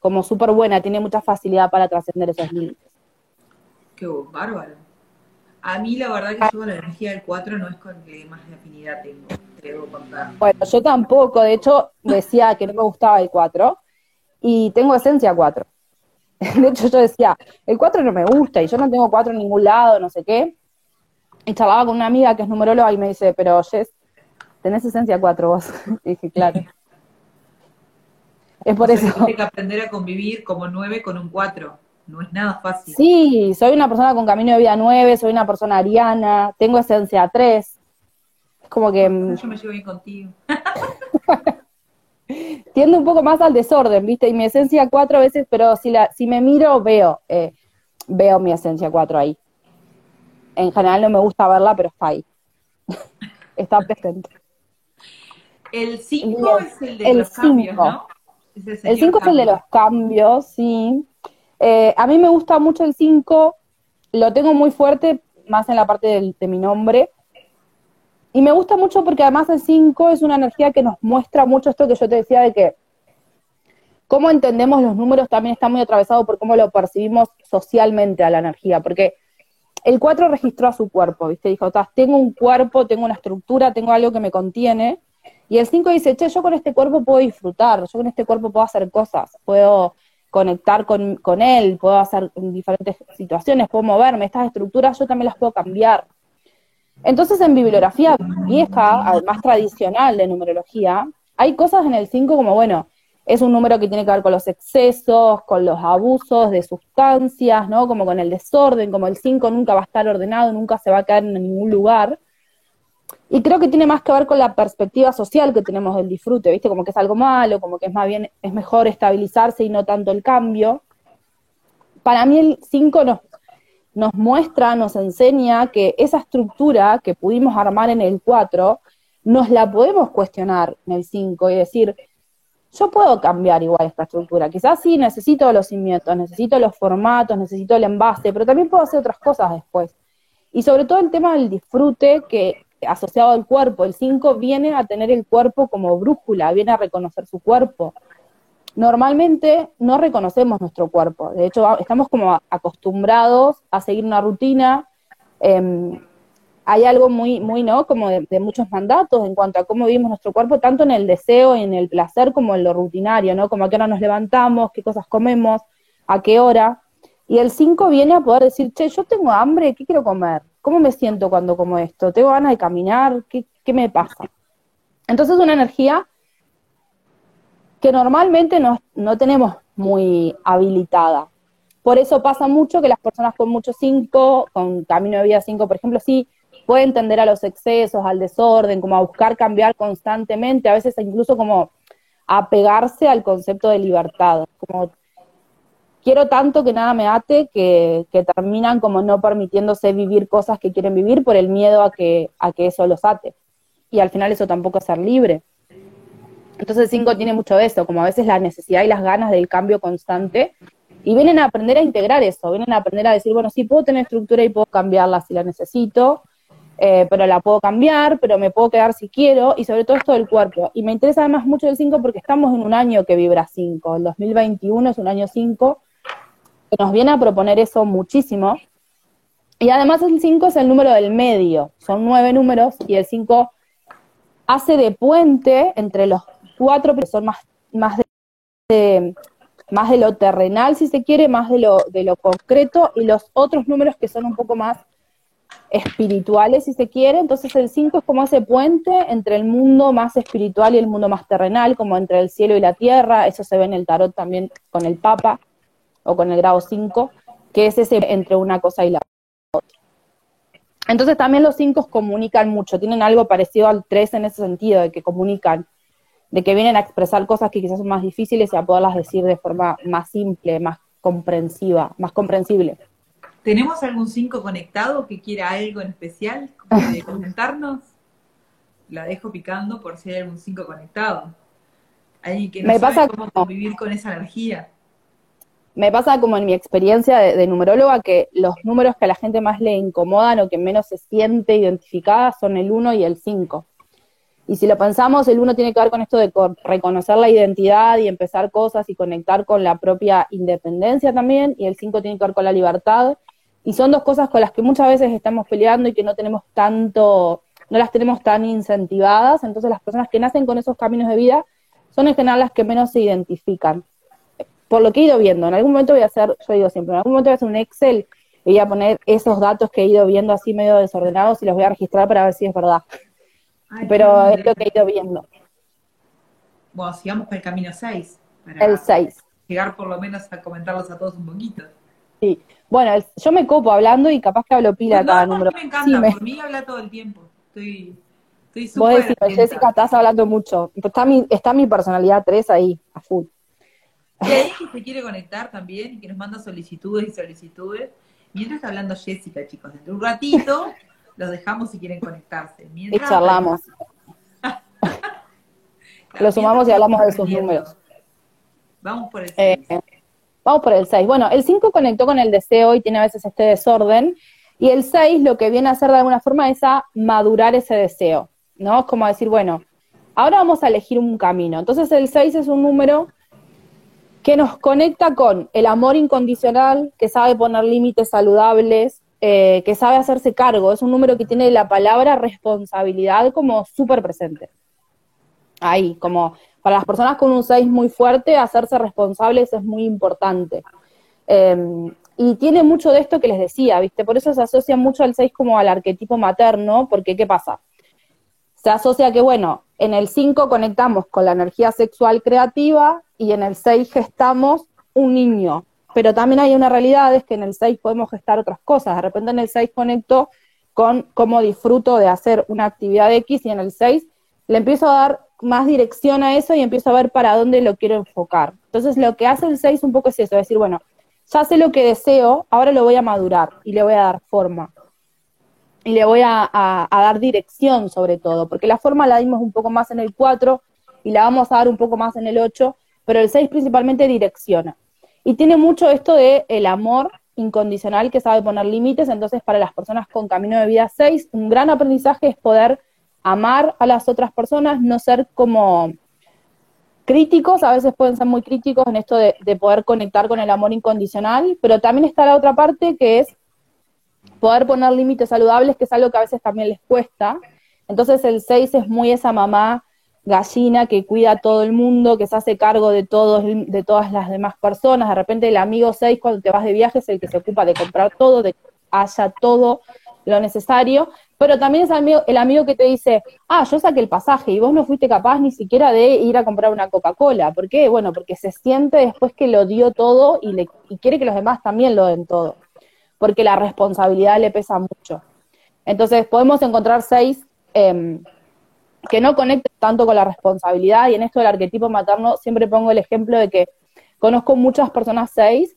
como súper buena, tiene mucha facilidad para trascender esos límites. Qué bárbaro. A mí la verdad que yo la energía del 4 no es con que más afinidad tengo, te debo contar. Bueno, yo tampoco, de hecho decía que no me gustaba el 4 y tengo esencia 4. De hecho yo decía, el 4 no me gusta y yo no tengo 4 en ningún lado, no sé qué. Y charlaba con una amiga que es numeróloga y me dice, pero Jess, tenés esencia 4 vos. Y dije, claro. Es por eso. Tienes que aprender a convivir como 9 con un 4. No es nada fácil. Sí, soy una persona con camino de vida 9, soy una persona ariana, tengo esencia 3. Es como que. Mm, Yo me llevo bien contigo. Tiendo un poco más al desorden, ¿viste? Y mi esencia 4 a veces, pero si, la, si me miro, veo, eh, veo mi esencia 4 ahí en general no me gusta verla, pero está ahí. está presente. El 5 es el de los cambios, ¿no? el 5 es el de los cambios, sí. Eh, a mí me gusta mucho el 5, lo tengo muy fuerte, más en la parte de mi nombre. Y me gusta mucho porque además el 5 es una energía que nos muestra mucho esto que yo te decía de que cómo entendemos los números también está muy atravesado por cómo lo percibimos socialmente a la energía, porque el 4 registró a su cuerpo, ¿viste? Dijo, tengo un cuerpo, tengo una estructura, tengo algo que me contiene. Y el 5 dice, che, yo con este cuerpo puedo disfrutar, yo con este cuerpo puedo hacer cosas, puedo conectar con, él, puedo hacer diferentes situaciones, puedo moverme, estas estructuras yo también las puedo cambiar. Entonces en bibliografía vieja, más tradicional de numerología, hay cosas en el 5 como, bueno, es un número que tiene que ver con los excesos, con los abusos de sustancias, ¿no? Como con el desorden, como el 5 nunca va a estar ordenado, nunca se va a caer en ningún lugar. Y creo que tiene más que ver con la perspectiva social que tenemos del disfrute, ¿viste? Como que es algo malo, como que es más bien, es mejor estabilizarse y no tanto el cambio. Para mí el 5 nos, nos muestra, nos enseña que esa estructura que pudimos armar en el 4, nos la podemos cuestionar en el 5 y decir, yo puedo cambiar igual esta estructura. Quizás sí necesito los cimientos, necesito los formatos, necesito el envase, pero también puedo hacer otras cosas después. Y sobre todo el tema del disfrute que asociado al cuerpo, el 5 viene a tener el cuerpo como brújula, viene a reconocer su cuerpo. Normalmente no reconocemos nuestro cuerpo, de hecho estamos como acostumbrados a seguir una rutina, eh, hay algo muy, muy, ¿no? Como de, muchos mandatos en cuanto a cómo vivimos nuestro cuerpo, tanto en el deseo y en el placer como en lo rutinario, ¿no? Como a qué hora nos levantamos, qué cosas comemos, a qué hora. Y el 5 viene a poder decir, che, yo tengo hambre, ¿qué quiero comer? ¿Cómo me siento cuando como esto? ¿Tengo ganas de caminar? ¿Qué, qué me pasa? Entonces es una energía que normalmente no, no tenemos muy habilitada. Por eso pasa mucho que las personas con mucho 5, con camino de vida 5, por ejemplo, sí, puede entender a los excesos, al desorden, como a buscar cambiar constantemente, a veces incluso como a pegarse al concepto de libertad, como quiero tanto que nada me ate que, terminan como no permitiéndose vivir cosas que quieren vivir por el miedo a que, a que eso los ate. Y al final eso tampoco es ser libre. Entonces el 5 tiene mucho de eso, como a veces la necesidad y las ganas del cambio constante Y vienen a aprender a integrar eso, vienen a aprender a decir, bueno, sí, puedo tener estructura y puedo cambiarla si la necesito, eh, pero la puedo cambiar, pero me puedo quedar si quiero, y sobre todo esto del cuerpo. Y me interesa además mucho el 5 porque estamos en un año que vibra 5, el 2021 es un año 5, que nos viene a proponer eso muchísimo. Y además el 5 es el número del medio, son nueve números, y el 5 hace de puente entre los cuatro, pero son más, más de, más de lo terrenal, si se quiere, más de lo, de lo concreto, y los otros números que son un poco más espirituales, si se quiere. Entonces el 5 es como ese puente entre el mundo más espiritual y el mundo más terrenal, como entre el cielo y la tierra. Eso se ve en el tarot también con el Papa o con el grado 5, que es ese entre una cosa y la otra. Entonces también los 5 comunican mucho, tienen algo parecido al 3 en ese sentido, de que comunican, de que vienen a expresar cosas que quizás son más difíciles y a poderlas decir de forma más simple, más comprensiva, más comprensible. ¿Tenemos algún 5 conectado que quiera algo en especial de comentarnos? La dejo picando por si hay algún 5 conectado. Alguien que no Me sabe pasa cómo como- convivir con esa energía. Me pasa como en mi experiencia de, de numeróloga que los números que a la gente más le incomodan o que menos se siente identificada son el 1 y el 5. Y si lo pensamos, el 1 tiene que ver con esto de co- reconocer la identidad y empezar cosas y conectar con la propia independencia también, y el 5 tiene que ver con la libertad. Y son dos cosas con las que muchas veces estamos peleando y que no tenemos tanto, no las tenemos tan incentivadas. Entonces las personas que nacen con esos caminos de vida son en general las que menos se identifican por lo que he ido viendo, en algún momento voy a hacer, yo digo siempre, en algún momento voy a hacer un Excel y voy a poner esos datos que he ido viendo así medio desordenados y los voy a registrar para ver si es verdad. Ay, Pero es lo que he ido viendo. Bueno, sigamos por el camino 6. Para El 6. llegar por lo menos a comentarlos a todos un poquito. Sí. Bueno, el- yo me copo hablando y capaz que hablo pila No, cada no, número. a mí me encanta, Sí, me- por mí habla todo el tiempo. Estoy, estoy vos súper decís, atenta. Jessica, estás hablando mucho. Está mi, está mi personalidad 3 ahí, a full. Y hay que se quiere conectar también y que nos manda solicitudes y solicitudes. Mientras está hablando Jessica, chicos, dentro de un ratito los dejamos si quieren conectarse. Y Mientras, charlamos. Lo sumamos y hablamos de sus números. Vamos por el Eh, 6. vamos por el 6. Bueno, el 5 conectó con el deseo y tiene a veces este desorden. Y el 6 lo que viene a hacer de alguna forma es a madurar ese deseo, ¿no? Es como decir, bueno, ahora vamos a elegir un camino. Entonces el 6 es un número que nos conecta con el amor incondicional, que sabe poner límites saludables, eh, que sabe hacerse cargo. Es un número que tiene la palabra responsabilidad como súper presente. Ahí, como para las personas con un 6 muy fuerte, hacerse responsables es muy importante. Eh, y tiene mucho de esto que les decía, ¿viste? Por eso se asocia mucho al 6 como al arquetipo materno, porque ¿qué pasa? Se asocia que, bueno, en el 5 conectamos con la energía sexual creativa y en el 6 gestamos un niño. Pero también hay una realidad, es que en el 6 podemos gestar otras cosas. De repente en el 6 conecto con cómo disfruto de hacer una actividad X y en el 6 le empiezo a dar más dirección a eso y empiezo a ver para dónde lo quiero enfocar. Entonces lo que hace el 6 un poco es eso, es decir, bueno, ya sé lo que deseo, ahora lo voy a madurar y le voy a dar forma. Y le voy a, a- a dar dirección sobre todo, porque la forma la dimos un poco más en el 4 y la vamos a dar un poco más en el 8, pero el 6 principalmente direcciona. Y tiene mucho esto de el amor incondicional que sabe poner límites, entonces para las personas con camino de vida 6, un gran aprendizaje es poder amar a las otras personas, no ser como críticos, a veces pueden ser muy críticos en esto de, de poder conectar con el amor incondicional, pero también está la otra parte que es poder poner límites saludables, que es algo que a veces también les cuesta. Entonces el 6 es muy esa mamá gallina que cuida a todo el mundo, que se hace cargo de todos, de todas las demás personas. De repente el amigo 6 cuando te vas de viaje es el que se ocupa de comprar todo, de que haya todo lo necesario, pero también es el amigo, el amigo que te dice, ah, yo saqué el pasaje y vos no fuiste capaz ni siquiera de ir a comprar una Coca-Cola. ¿Por qué? Bueno, porque se siente después que lo dio todo y, le, y quiere que los demás también lo den todo, porque la responsabilidad le pesa mucho. Entonces podemos encontrar seis eh, que no conecten tanto con la responsabilidad y en esto del arquetipo materno siempre pongo el ejemplo de que conozco muchas personas seis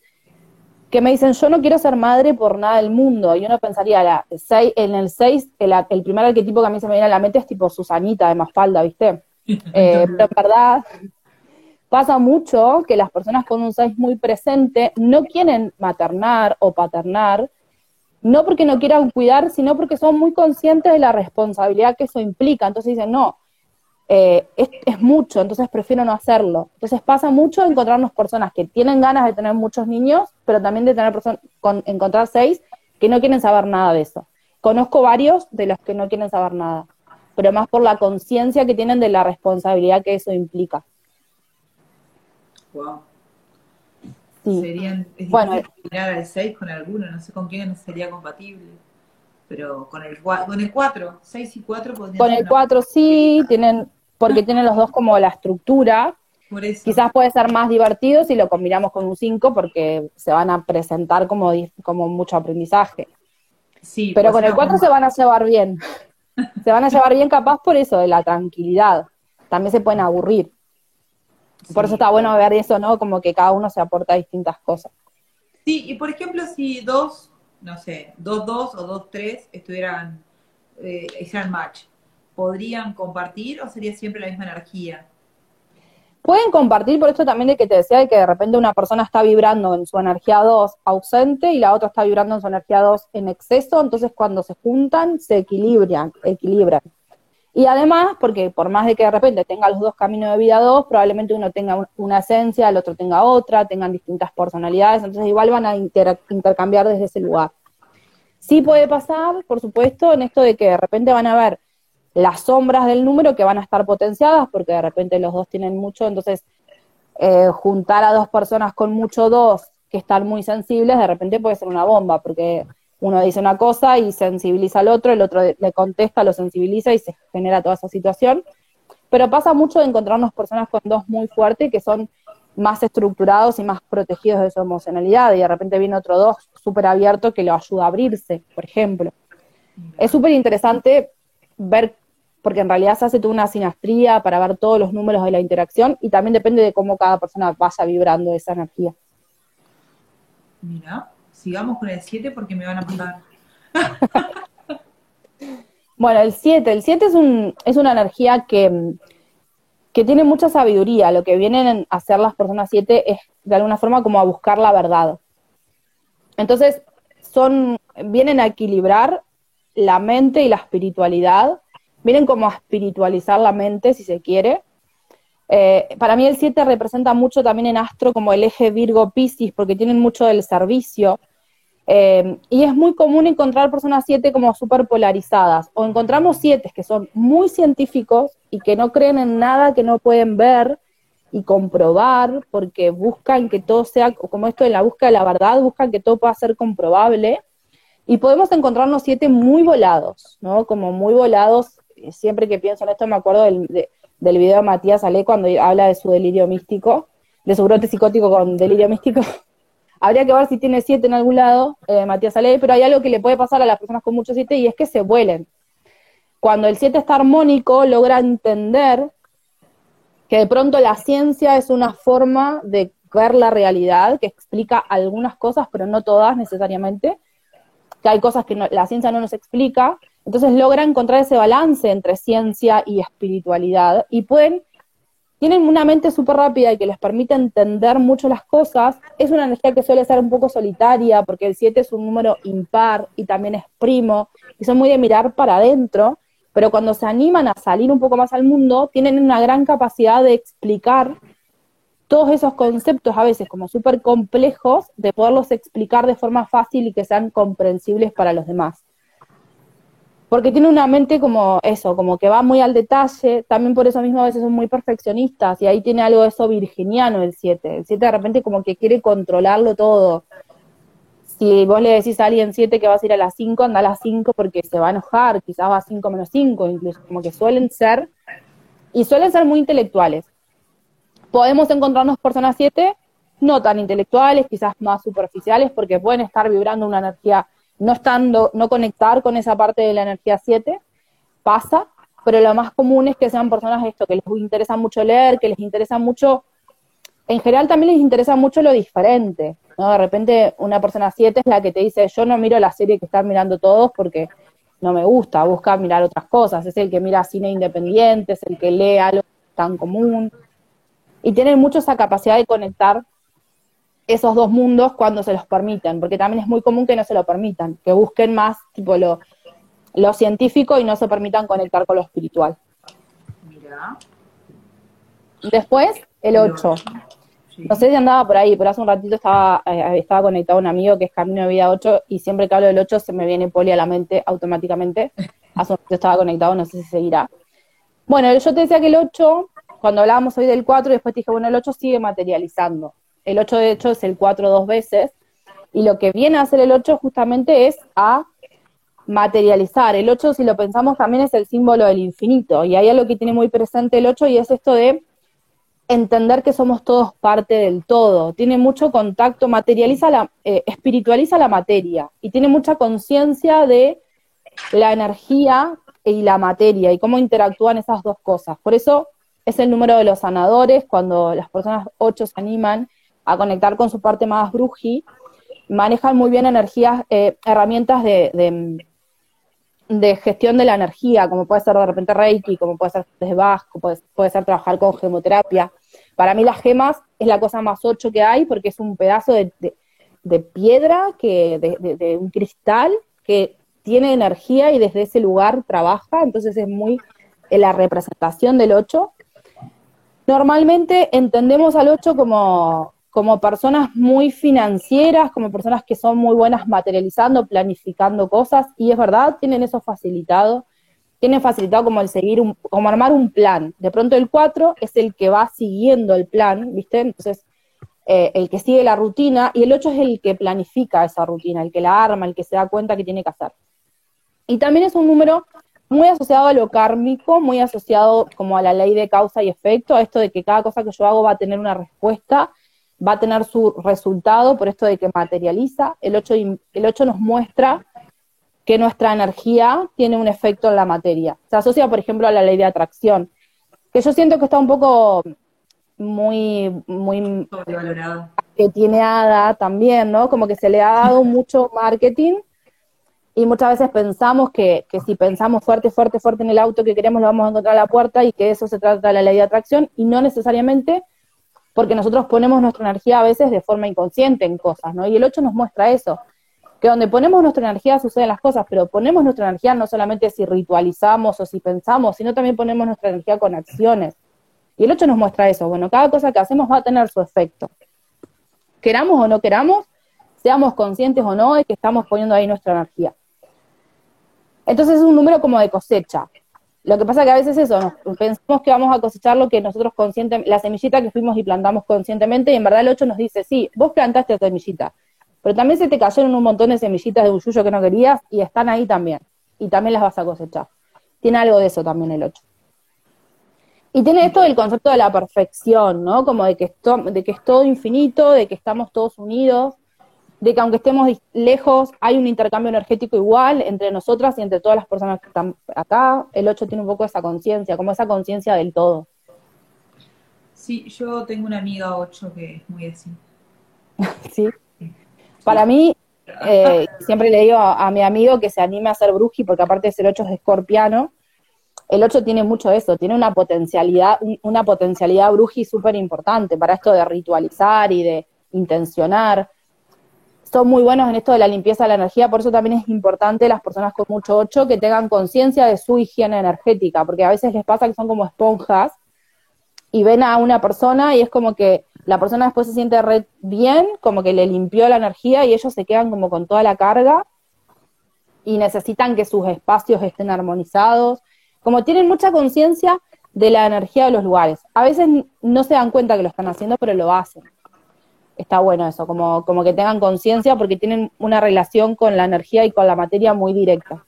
que me dicen, yo no quiero ser madre por nada del mundo. Y uno pensaría, la, seis, en el 6, el, el, primer arquetipo que a mí se me viene a la mente es tipo Susanita de Mafalda, ¿viste? Eh, pero en verdad, Pasa mucho que las personas con un 6 muy presente no quieren maternar o paternar, no porque no quieran cuidar, sino porque son muy conscientes de la responsabilidad que eso implica. Entonces dicen, no, eh, es, mucho, entonces prefiero no hacerlo. Entonces pasa mucho encontrarnos personas que tienen ganas de tener muchos niños, pero también de tener con, encontrar seis que no quieren saber nada de eso. Conozco varios de los que no quieren saber nada, pero más por la conciencia que tienen de la responsabilidad que eso implica. Wow. Serían, es bueno, combinar al 6 con alguno, no sé con quién sería compatible. Pero con el, con el 4, 6 y 4 podrían Con el 4 sí, tienen, porque tienen los dos como la estructura. Quizás puede ser más divertido si lo combinamos con un 5 porque se van a presentar como, como mucho aprendizaje. Sí, Pero con el 4 se van a llevar bien. se van a llevar bien capaz por eso, de la tranquilidad. También se pueden aburrir. Por eso está bueno ver eso, ¿no? Como que cada uno se aporta distintas cosas. Sí, y por ejemplo, si dos, no sé, dos, dos o dos, tres estuvieran, eh, hicieran match, ¿podrían compartir o sería siempre la misma energía? Pueden compartir por esto también de que te decía de que de repente una persona está vibrando en su energía 2 ausente y la otra está vibrando en su energía 2 en exceso, entonces cuando se juntan se equilibran, equilibran. Y además, porque por más de que de repente tenga los dos caminos de vida dos, probablemente uno tenga una esencia, el otro tenga otra, tengan distintas personalidades, entonces igual van a intercambiar desde ese lugar. Sí puede pasar, por supuesto, en esto de que de repente van a ver las sombras del número que van a estar potenciadas, porque de repente los dos tienen mucho, entonces eh, juntar a dos personas con mucho dos que están muy sensibles, de repente puede ser una bomba, porque uno dice una cosa y sensibiliza al otro, el otro le contesta, lo sensibiliza y se genera toda esa situación. Pero pasa mucho de encontrarnos personas con dos muy fuertes que son más estructurados y más protegidos de su emocionalidad y de repente viene otro dos súper abierto que lo ayuda a abrirse, por ejemplo. Es súper interesante ver, porque en realidad se hace toda una sinastría para ver todos los números de la interacción y también depende de cómo cada persona vaya vibrando esa energía. Mira sigamos con el 7 porque me van a apuntar. bueno, el 7, el 7 es, un, es una energía que, que tiene mucha sabiduría. Lo que vienen a hacer las personas 7 es de alguna forma como a buscar la verdad. Entonces, son, vienen a equilibrar la mente y la espiritualidad, vienen como a espiritualizar la mente, si se quiere. Eh, para mí el 7 representa mucho también en astro como el eje Virgo Piscis, porque tienen mucho del servicio, eh, y es muy común encontrar personas siete como súper polarizadas, o encontramos siete que son muy científicos y que no creen en nada que no pueden ver y comprobar, porque buscan que todo sea, como esto de la búsqueda de la verdad, buscan que todo pueda ser comprobable, y podemos encontrarnos siete muy volados, ¿no? Como muy volados, siempre que pienso en esto me acuerdo del, del video de Matías Ale cuando habla de su delirio místico, de su brote psicótico con delirio místico, Habría que ver si tiene siete en algún lado, eh, Matías Ale, pero hay algo que le puede pasar a las personas con mucho siete y es que se vuelen. Cuando el siete está armónico, logra entender que de pronto la ciencia es una forma de ver la realidad, que explica algunas cosas, pero no todas necesariamente, que hay cosas que la ciencia no nos explica, entonces logra encontrar ese balance entre ciencia y espiritualidad y pueden tienen una mente súper rápida y que les permite entender mucho las cosas, es una energía que suele ser un poco solitaria, porque el 7 es un número impar y también es primo, y son muy de mirar para adentro, pero cuando se animan a salir un poco más al mundo, tienen una gran capacidad de explicar todos esos conceptos, a veces como súper complejos, de poderlos explicar de forma fácil y que sean comprensibles para los demás porque tiene una mente como eso, como que va muy al detalle, también por eso mismo a veces son muy perfeccionistas, y ahí tiene algo de eso virginiano el 7. El 7 de repente como que quiere controlarlo todo. Si vos le decís a alguien 7 que vas a ir a las 5, anda a las 5 porque se va a enojar, quizás va a 5 menos 5, incluso como que suelen ser, y suelen ser muy intelectuales. Podemos encontrarnos personas 7 no tan intelectuales, quizás más superficiales, porque pueden estar vibrando una energía no estando, no conectar con esa parte de la energía 7, pasa, pero lo más común es que sean personas esto, que les interesa mucho leer, que les interesa mucho, en general también les interesa mucho lo diferente, ¿no? De repente una persona 7 es la que te dice, yo no miro la serie que están mirando todos porque no me gusta, busca mirar otras cosas, es el que mira cine independiente, es el que lee algo tan común. y tienen mucho esa capacidad de conectar esos dos mundos cuando se los permiten, porque también es muy común que no se lo permitan, que busquen más tipo lo, lo científico y no se permitan conectar con lo espiritual. Mira. Después, el 8. No sé si andaba por ahí, pero hace un ratito estaba, eh, estaba conectado un amigo que es Camino de Vida 8 y siempre que hablo del 8 se me viene poli a la mente automáticamente. Hace un ratito estaba conectado, no sé si seguirá. Bueno, yo te decía que el 8, cuando hablábamos hoy del 4, después te dije, bueno, el 8 sigue materializando. El 8 de hecho es el 4 dos veces. Y lo que viene a hacer el 8 justamente es a materializar. El 8, si lo pensamos, también es el símbolo del infinito. Y hay algo que tiene muy presente el 8 y es esto de entender que somos todos parte del todo. Tiene mucho contacto, materializa la, eh, espiritualiza la materia y tiene mucha conciencia de la energía y la materia y cómo interactúan esas dos cosas. Por eso es el número de los sanadores, cuando las personas 8 se animan a conectar con su parte más bruji, manejan muy bien energías, eh, herramientas de, de gestión de la energía, como puede ser de repente Reiki, como puede ser desde Vasco, puede, puede, ser trabajar con gemoterapia. Para mí las gemas es la cosa más ocho que hay porque es un pedazo de, piedra, que, de, un cristal que tiene energía y desde ese lugar trabaja, entonces es muy en la representación del ocho. Normalmente entendemos al ocho como, como personas muy financieras, como personas que son muy buenas materializando, planificando cosas, y es verdad, tienen eso facilitado, tienen facilitado como el seguir, un, como armar un plan. De pronto el 4 es el que va siguiendo el plan, ¿viste? Entonces, eh, el que sigue la rutina, y el 8 es el que planifica esa rutina, el que la arma, el que se da cuenta que tiene que hacer. Y también es un número muy asociado a lo kármico, muy asociado como a la ley de causa y efecto, a esto de que cada cosa que yo hago va a tener una respuesta, va a tener su resultado por esto de que materializa. El 8, el 8 nos muestra que nuestra energía tiene un efecto en la materia. Se asocia, por ejemplo, a la ley de atracción, que yo siento que está un poco muy, muy que tiene ADA también, ¿no? Como que se le ha dado mucho marketing y muchas veces pensamos que, que, si pensamos fuerte, fuerte, fuerte en el auto que queremos, lo vamos a encontrar a la puerta y que eso se trata de la ley de atracción y no necesariamente porque nosotros ponemos nuestra energía a veces de forma inconsciente en cosas, ¿no? Y el 8 nos muestra eso, que donde ponemos nuestra energía suceden las cosas, pero ponemos nuestra energía no solamente si ritualizamos o si pensamos, sino también ponemos nuestra energía con acciones. Y el 8 nos muestra eso, bueno, cada cosa que hacemos va a tener su efecto. Queramos o no queramos, seamos conscientes o no de que estamos poniendo ahí nuestra energía. Entonces es un número como de cosecha. Lo que pasa que a veces eso, pensamos que vamos a cosechar lo que nosotros conscientemente, la semillita que fuimos y plantamos conscientemente, y en verdad el 8 nos dice, sí, vos plantaste la semillita, pero también se te cayeron un montón de semillitas de yuyo que no querías y están ahí también, y también las vas a cosechar. Tiene algo de eso también el 8. Y tiene esto del concepto de la perfección, ¿no? Como de que, esto, de que es todo infinito, de que estamos todos unidos, de que aunque estemos lejos, hay un intercambio energético igual entre nosotras y entre todas las personas que están acá. El 8 tiene un poco esa conciencia, como esa conciencia del todo. Sí, yo tengo una amiga 8 que es muy así. sí. Para mí, eh, siempre le digo a, mi amigo que se anime a ser bruji, porque aparte de ser 8 es escorpiano. El 8 tiene mucho eso, tiene una potencialidad, una potencialidad bruji súper importante para esto de ritualizar y de intencionar son muy buenos en esto de la limpieza de la energía, por eso también es importante las personas con mucho 8 que tengan conciencia de su higiene energética, porque a veces les pasa que son como esponjas y ven a una persona y es como que la persona después se siente re bien, como que le limpió la energía y ellos se quedan como con toda la carga y necesitan que sus espacios estén armonizados, como tienen mucha conciencia de la energía de los lugares. A veces no se dan cuenta que lo están haciendo, pero lo hacen está bueno eso, como, como que tengan conciencia porque tienen una relación con la energía y con la materia muy directa.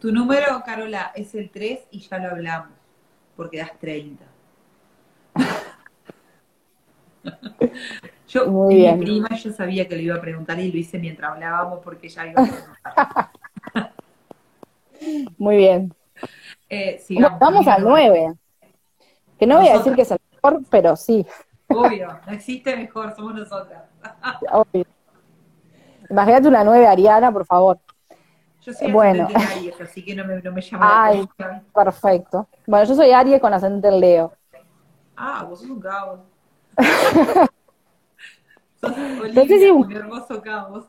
Tu número, Carola, es el 3 y ya lo hablamos, porque das 30. yo, muy mi prima, yo sabía que lo iba a preguntar y lo hice mientras hablábamos porque ya iba a preguntar. muy bien. Eh, vamos al 9. Que no voy a decir que es el mejor, pero sí. Obvio, no existe mejor, somos nosotras. Obvio. Imagínate una nueve Ariana, por favor. Yo soy bueno. Aries, así que no me, no me llama Ay, perfecto. Bueno, yo soy Aries con ascendente Leo. Ah, vos sos un caos. sos Olivia, sí. un hermoso caos.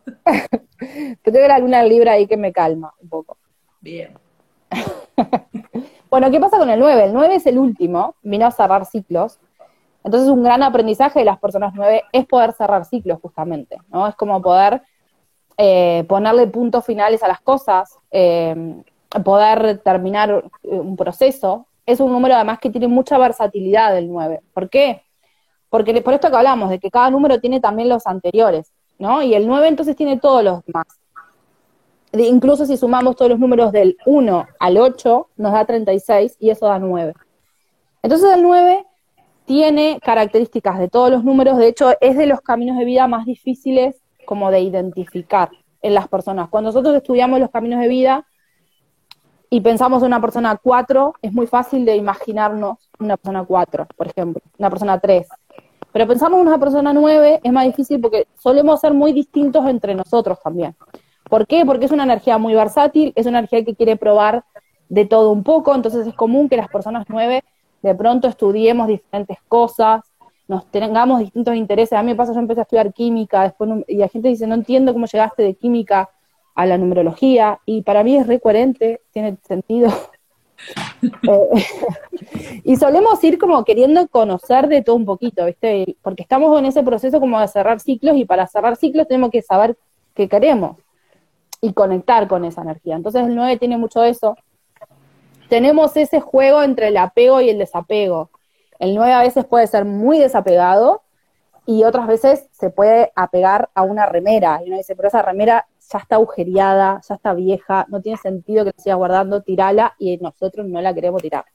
Yo tengo alguna libra ahí que me calma un poco. Bien. Bueno, ¿qué pasa con el 9? El 9 es el último, vino a cerrar ciclos. Entonces, un gran aprendizaje de las personas 9 es poder cerrar ciclos, justamente, ¿no? Es como poder eh, ponerle puntos finales a las cosas, eh, poder terminar eh, un proceso. Es un número, además, que tiene mucha versatilidad el 9. ¿Por qué? Porque por esto que hablamos, de que cada número tiene también los anteriores, ¿no? Y el 9 entonces tiene todos los demás incluso si sumamos todos los números del 1 al 8, nos da 36 y eso da 9. Entonces el 9 tiene características de todos los números, de hecho es de los caminos de vida más difíciles como de identificar en las personas. Cuando nosotros estudiamos los caminos de vida y pensamos en una persona 4, es muy fácil de imaginarnos una persona 4, por ejemplo, una persona 3. Pero pensamos en una persona 9 es más difícil porque solemos ser muy distintos entre nosotros también. ¿Por qué? Porque es una energía muy versátil, es una energía que quiere probar de todo un poco, entonces es común que las personas nueve de pronto estudiemos diferentes cosas, nos tengamos distintos intereses. A mí me pasa, yo empecé a estudiar química, después y la gente dice, no entiendo cómo llegaste de química a la numerología, y para mí es re coherente, tiene sentido. Eh, y solemos ir como queriendo conocer de todo un poquito, ¿viste? Porque estamos en ese proceso como de cerrar ciclos, y para cerrar ciclos tenemos que saber qué queremos y conectar con esa energía. Entonces el 9 tiene mucho eso. Tenemos ese juego entre el apego y el desapego. El 9 a veces puede ser muy desapegado y otras veces se puede apegar a una remera. Y uno dice, pero esa remera ya está agujereada, ya está vieja, no tiene sentido que la siga guardando, tirala y nosotros no la queremos tirar.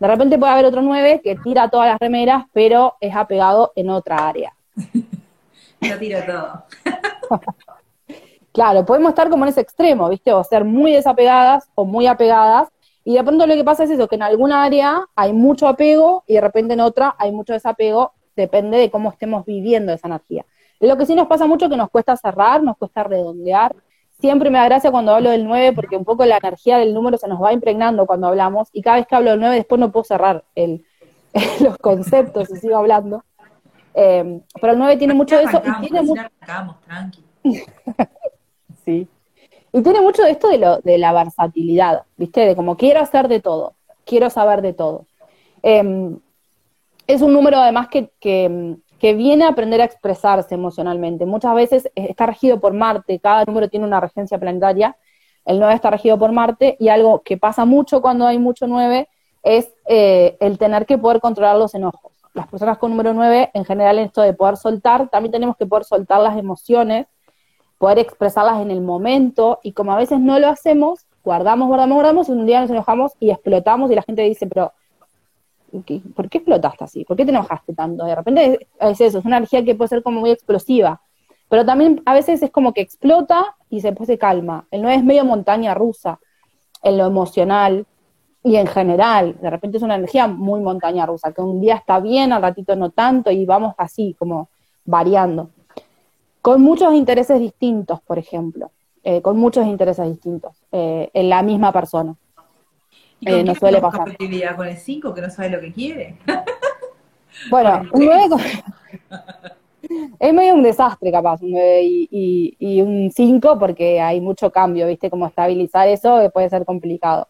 De repente puede haber otro 9 que tira todas las remeras, pero es apegado en otra área. Yo tiro todo. Claro, podemos estar como en ese extremo, ¿viste? O ser muy desapegadas o muy apegadas. Y de pronto lo que pasa es eso, que en alguna área hay mucho apego y de repente en otra hay mucho desapego, depende de cómo estemos viviendo esa energía. Lo que sí nos pasa mucho que nos cuesta cerrar, nos cuesta redondear. Siempre me da gracia cuando hablo del 9 porque un poco la energía del número se nos va impregnando cuando hablamos y cada vez que hablo del 9 después no puedo cerrar el, los conceptos y sigo hablando. Eh, pero el 9 tiene mucho de eso. Y tiene mucho... sí. Y tiene mucho de esto de, lo, de la versatilidad, ¿viste? De como quiero hacer de todo, quiero saber de todo. Em, es un número además que, que, viene a aprender a expresarse emocionalmente. Muchas veces está regido por Marte, cada número tiene una regencia planetaria, el 9 está regido por Marte y algo que pasa mucho cuando hay mucho 9 es eh, el tener que poder controlar los enojos. Las personas con número 9, en general, en esto de poder soltar, también tenemos que poder soltar las emociones poder expresarlas en el momento y como a veces no lo hacemos, guardamos, guardamos, guardamos, y un día nos enojamos y explotamos y la gente dice, pero ¿por qué explotaste así? ¿Por qué te enojaste tanto? De repente es eso, es una energía que puede ser como muy explosiva, pero también a veces es como que explota y se se calma. El no es medio montaña rusa en lo emocional y en general. De repente es una energía muy montaña rusa, que un día está bien, al ratito no tanto y vamos así, como variando con muchos intereses distintos, por ejemplo, eh, con muchos intereses distintos eh, en la misma persona. ¿Y eh, no suele pasar. ¿Con el 5 que no sabe lo que quiere? bueno, un 9 es medio un desastre capaz, un 9 y, y un 5 porque hay mucho cambio, ¿viste? Como estabilizar eso puede ser complicado.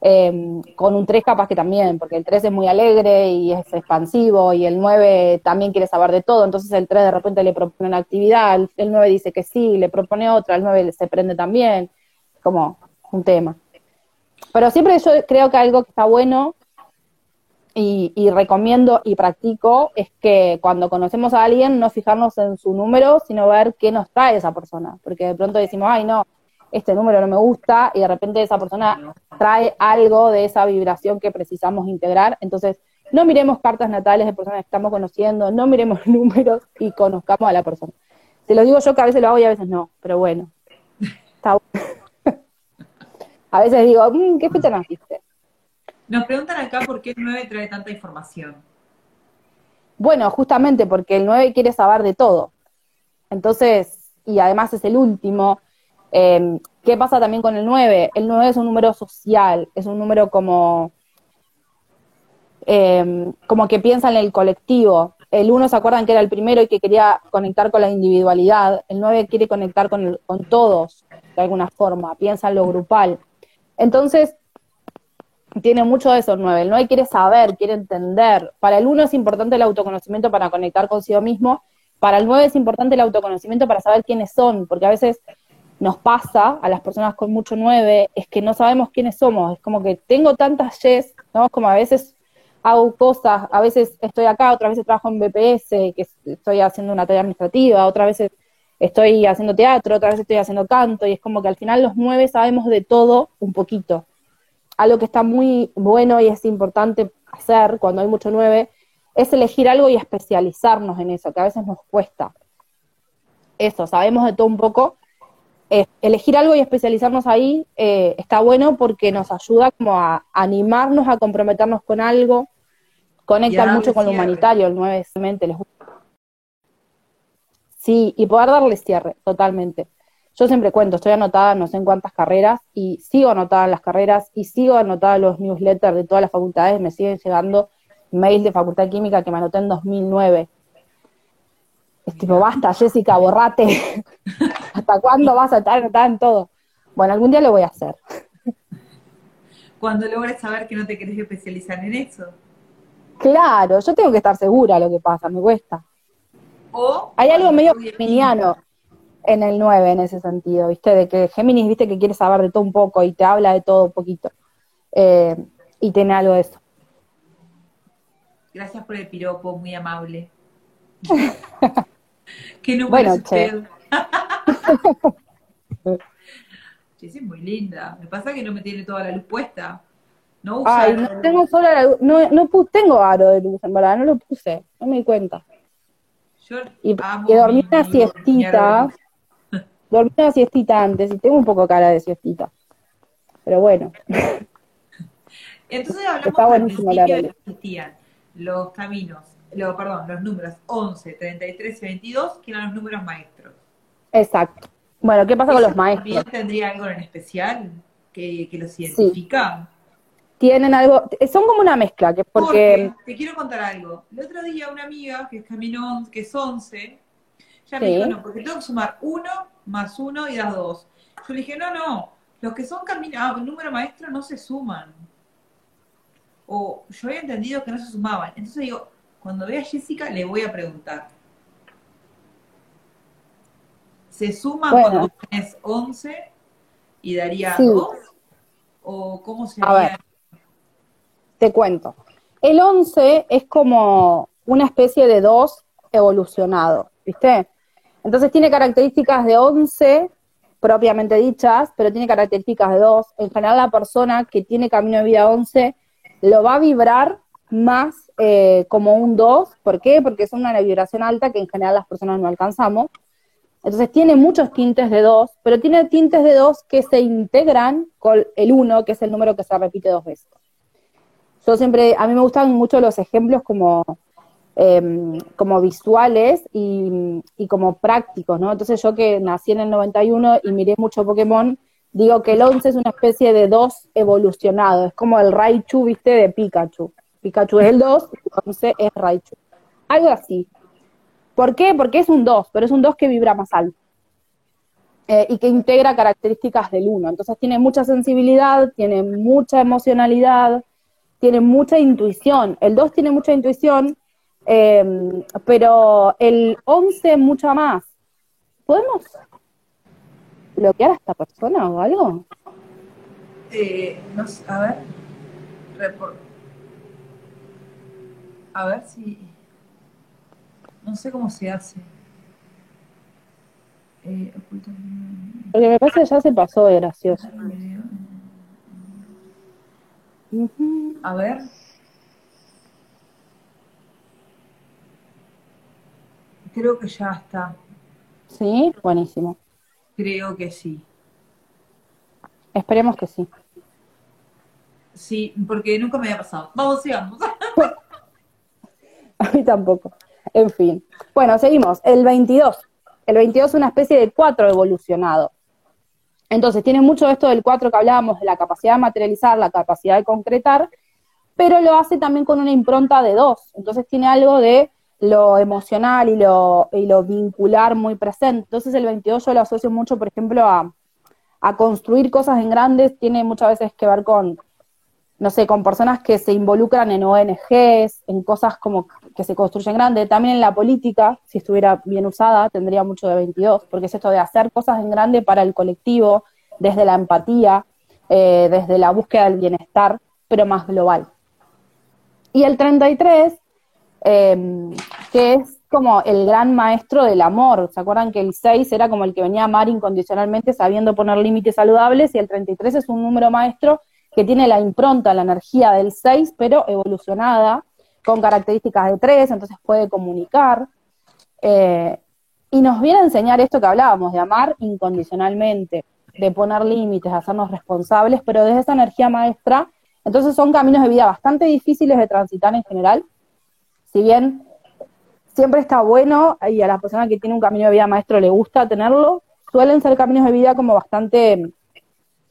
Em, con un 3 capaz que también, porque el 3 es muy alegre y es expansivo y el 9 también quiere saber de todo, entonces el 3 de repente le propone una actividad, el 9 dice que sí, le propone otra, el 9 se prende también, como un tema. Pero siempre yo creo que algo que está bueno y, y, recomiendo y practico es que cuando conocemos a alguien no fijarnos en su número, sino ver qué nos trae esa persona, porque de pronto decimos, ay no, este número no me gusta y de repente esa persona trae algo de esa vibración que precisamos integrar. Entonces, no miremos cartas natales de personas que estamos conociendo, no miremos números y conozcamos a la persona. Te lo digo yo que a veces lo hago y a veces no, pero bueno. a veces digo, mm, ¿qué fecha naciste? Nos preguntan acá por qué el 9 trae tanta información. Bueno, justamente porque el 9 quiere saber de todo. Entonces, y además es el último, Em, ¿Qué pasa también con el 9? El 9 es un número social, es un número como... em, como que piensa en el colectivo. El 1 se acuerdan que era el primero y que quería conectar con la individualidad. El 9 quiere conectar con, con todos, de alguna forma, piensa en lo grupal. Entonces, tiene mucho de eso el 9. El 9 quiere saber, quiere entender. Para el 1 es importante el autoconocimiento para conectar consigo mismo. Para el 9 es importante el autoconocimiento para saber quiénes son, porque a veces nos pasa a las personas con mucho 9 es que no sabemos quiénes somos. Es como que tengo tantas yes, ¿no? Como a veces hago cosas, a veces estoy acá, otras veces trabajo en BPS, que estoy haciendo una tarea administrativa, otras veces estoy haciendo teatro, otras veces estoy haciendo canto, y es como que al final los nueve sabemos de todo un poquito algo que está muy bueno y es importante hacer cuando hay mucho nueve, es elegir algo y especializarnos en eso, que a veces nos cuesta. Eso, sabemos de todo un poco. Elegir algo y especializarnos ahí eh, está bueno porque nos ayuda como a animarnos a comprometernos con algo, conectan mucho con lo humanitario, el 9 les gusta. Sí, y poder darle cierre, totalmente. Yo siempre cuento, estoy anotada no sé en cuántas carreras y sigo anotada en las carreras y sigo anotada en los newsletters de todas las facultades, me siguen llegando mails de Facultad de Química que me anoté en 2009. Es tipo, basta, Jessica, borrate. ¿Hasta cuándo vas a estar en todo? Bueno, algún día lo voy a hacer. Cuando logres saber que no te querés especializar en eso. Claro, yo tengo que estar segura de lo que pasa, me cuesta. O Hay algo medio geminiano en el 9 en ese sentido, ¿viste? De que Géminis, ¿viste? Que quiere saber de todo un poco y te habla de todo un poquito. Eh, y tiene algo de eso. Gracias por el piropo, muy amable. ¿Qué número bueno, es usted? Che. es muy linda. Me pasa que no me tiene toda la luz puesta. No usa Ay, no tengo sola la luz. No, no tengo aro de luz, en verdad, no lo puse. No me di cuenta. Yo y, dormí una siestita dormí una siestita antes y tengo un poco cara de siestita. Pero bueno. Entonces hablamos de que existían los caminos, lo, perdón, los números 11, 33 y 22, que eran los números maestros. Exacto. Bueno, ¿qué pasa con los maestros? ¿También tendría algo en especial que, que los identifica? Tienen algo, son como una mezcla, que porque... Te quiero contar algo. El otro día una amiga que es camino, que es 11, ya me dijo, no, porque tengo que sumar uno más uno y das dos. Yo le dije, no, no, los que son caminados, ah, número maestro no se suman. O yo había entendido que no se sumaban. Entonces digo, cuando vea a Jessica le voy a preguntar. ¿Se suman cuando tienes 11 y daría dos? ¿O cómo sería? A ver, te cuento. El 11 es como una especie de dos evolucionado, ¿viste? Entonces tiene características de 11 propiamente dichas, pero tiene características de 2. En general la persona que tiene camino de vida 11 lo va a vibrar más eh, como un 2. ¿Por qué? Porque es una vibración alta que en general las personas no alcanzamos. Entonces tiene muchos tintes de 2, pero tiene tintes de 2 que se integran con el 1, que es el número que se repite dos veces. Yo siempre, a mí me gustan mucho los ejemplos como Em, como visuales y, como prácticos, ¿no? Entonces yo que nací en el 91 y miré mucho Pokémon, digo que el 11 es una especie de 2 evolucionado, es como el Raichu, viste, de Pikachu. Pikachu es el 2 y el 11 es Raichu. Algo así. ¿Por qué? Porque es un 2, pero es un 2 que vibra más alto. Eh, y que integra características del 1. Entonces tiene mucha sensibilidad, tiene mucha emocionalidad, tiene mucha intuición. El 2 tiene mucha intuición, Em, pero el 11 mucho más. ¿Podemos bloquear a esta persona o algo? Eh, no a ver. A ver si. No sé cómo se hace. Eh, Porque me parece que ya se pasó de gracioso. A ver. Creo que ya está. ¿Sí? Buenísimo. Creo que sí. Esperemos que sí. Sí, porque nunca me había pasado. Vamos, sigamos. A mí tampoco. En fin. Bueno, seguimos. El 22. El 22 es una especie de 4 evolucionado. Entonces, tiene mucho esto del 4 que hablábamos, de la capacidad de materializar, la capacidad de concretar, pero lo hace también con una impronta de dos, entonces tiene algo de lo emocional y lo, y lo vincular muy presente. Entonces el 22 yo lo asocio mucho, por ejemplo, a, a construir cosas en grandes, tiene muchas veces que ver con, no sé, con personas que se involucran en ONGs, en cosas como que se construyen grandes, también en la política, si estuviera bien usada, tendría mucho de 22, porque es esto de hacer cosas en grande para el colectivo, desde la empatía, eh, desde la búsqueda del bienestar, pero más global. Y el 33 Em, que es como el gran maestro del amor. ¿Se acuerdan que el 6 era como el que venía a amar incondicionalmente sabiendo poner límites saludables y el 33 es un número maestro que tiene la impronta, la energía del 6, pero evolucionada, con características de 3, entonces puede comunicar. Eh, y nos viene a enseñar esto que hablábamos, de amar incondicionalmente, de poner límites, de hacernos responsables, pero desde esa energía maestra, entonces son caminos de vida bastante difíciles de transitar en general, si bien siempre está bueno y a la persona que tiene un camino de vida maestro le gusta tenerlo, suelen ser caminos de vida como bastante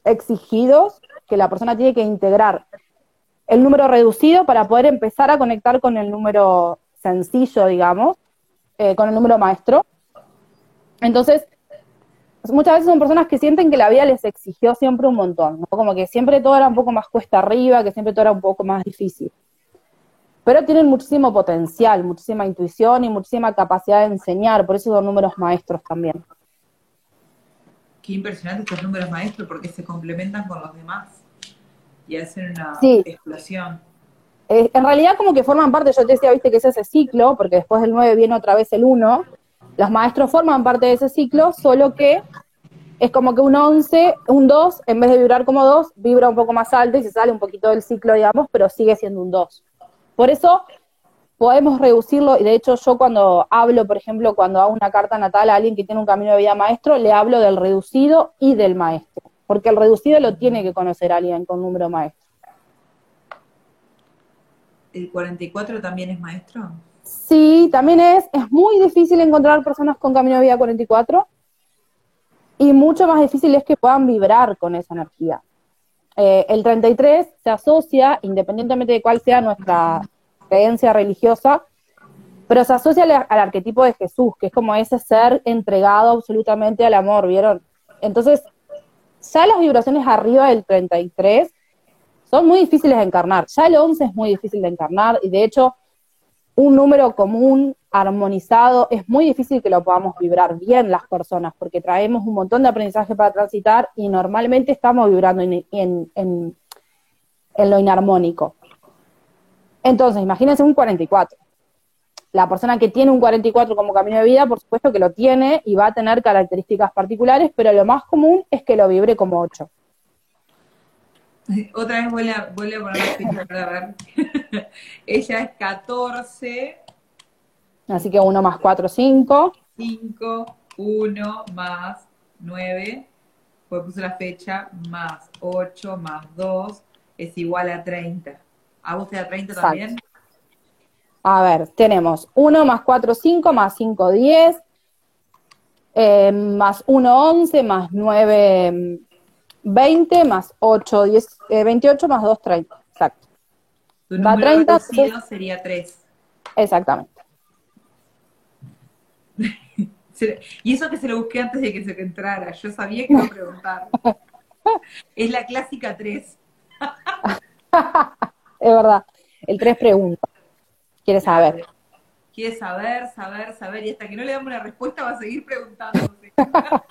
exigidos, que la persona tiene que integrar el número reducido para poder empezar a conectar con el número sencillo, digamos, eh, con el número maestro. Entonces, muchas veces son personas que sienten que la vida les exigió siempre un montón, como que siempre todo era un poco más cuesta arriba, que siempre todo era un poco más difícil pero tienen muchísimo potencial, muchísima intuición y muchísima capacidad de enseñar, por eso son números maestros también. Qué impresionante estos números maestros porque se complementan con los demás y hacen una explosión. Eh, en realidad como que forman parte, yo te decía, viste que es ese ciclo, porque después del 9 viene otra vez el 1, los maestros forman parte de ese ciclo, solo que es como que un 11, un 2, en vez de vibrar como 2, vibra un poco más alto y se sale un poquito del ciclo, digamos, pero sigue siendo un 2. Por eso podemos reducirlo, y de hecho yo cuando hablo, por ejemplo, cuando hago una carta natal a alguien que tiene un camino de vida maestro, le hablo del reducido y del maestro, porque el reducido lo tiene que conocer alguien con número maestro. ¿El 44 también es maestro? Sí, también es. Es muy difícil encontrar personas con camino de vida 44 y mucho más difícil es que puedan vibrar con esa energía. Eh, el 33 se asocia, independientemente de cuál sea nuestra creencia religiosa, pero se asocia al, arquetipo de Jesús, que es como ese ser entregado absolutamente al amor, ¿vieron? Entonces, ya las vibraciones arriba del 33 son muy difíciles de encarnar. Ya el 11 es muy difícil de encarnar y de hecho un número común, armonizado, es muy difícil que lo podamos vibrar bien las personas, porque traemos un montón de aprendizaje para transitar y normalmente estamos vibrando en, lo inarmónico. Entonces, imagínense un 44. La persona que tiene un 44 como camino de vida, por supuesto que lo tiene y va a tener características particulares, pero lo más común es que lo vibre como 8. Otra vez vuelve a, vuelve a poner para ver. Ella es 14. Así que 1 más 4, 5. 5, 1 más 9. Pues puse la fecha, más 8 más 2 es igual a 30. ¿A vos te da 30 también? A ver, tenemos 1 más 4, 5, más 5, 10, eh, más 1, 11, más 9, 20 más 8, 10, 28 más 2, 30. Exacto. Tu Va 30 sería 3. Exactamente. y eso que se lo busqué antes de que se entrara. Yo sabía que iba a preguntar. es la clásica 3. es verdad. El 3 pregunta. Quiere saber. Quiere saber, saber, saber. Y hasta que no le damos una respuesta va a seguir preguntando.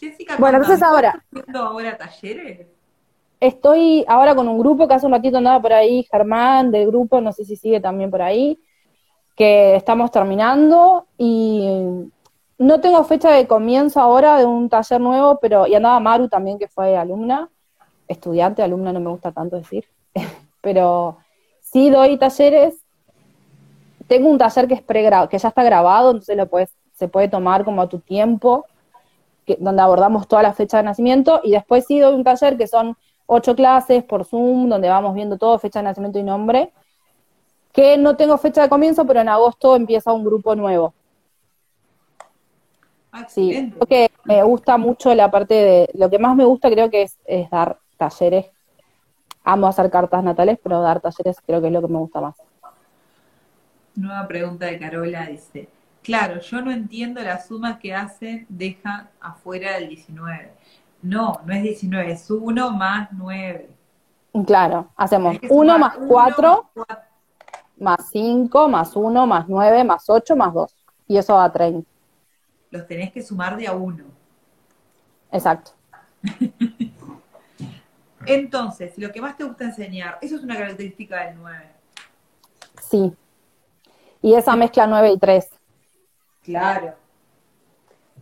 Jessica, bueno, entonces ahora. ahora talleres? Estoy ahora con un grupo que hace un ratito andaba por ahí, Germán del grupo, no sé si sigue también por ahí, que estamos terminando y no tengo fecha de comienzo ahora de un taller nuevo, pero y andaba Maru también que fue alumna, estudiante, alumna no me gusta tanto decir, pero sí doy talleres. Tengo un taller que es pregrado, que ya está grabado, entonces lo puedes, se puede tomar como a tu tiempo donde abordamos toda la fecha de nacimiento, y después sí doy un taller que son ocho clases por Zoom, donde vamos viendo todo, fecha de nacimiento y nombre, que no tengo fecha de comienzo, pero en agosto empieza un grupo nuevo. Ah, sí, porque me gusta mucho la parte de, lo que más me gusta creo que es, dar talleres amo hacer cartas natales, pero dar talleres creo que es lo que me gusta más. Nueva pregunta de Carola dice, claro, yo no entiendo la suma que hacen, dejan afuera del 19. No, no es 19, es 1 más 9. Claro, hacemos 1 más 4, más 5, más 1, más 9, más 8, más 2. Y eso da 30. Los tenés que sumar de a 1. Exacto. Entonces, lo que más te gusta enseñar, eso es una característica del 9. Sí. Y esa mezcla 9 y 3. Claro.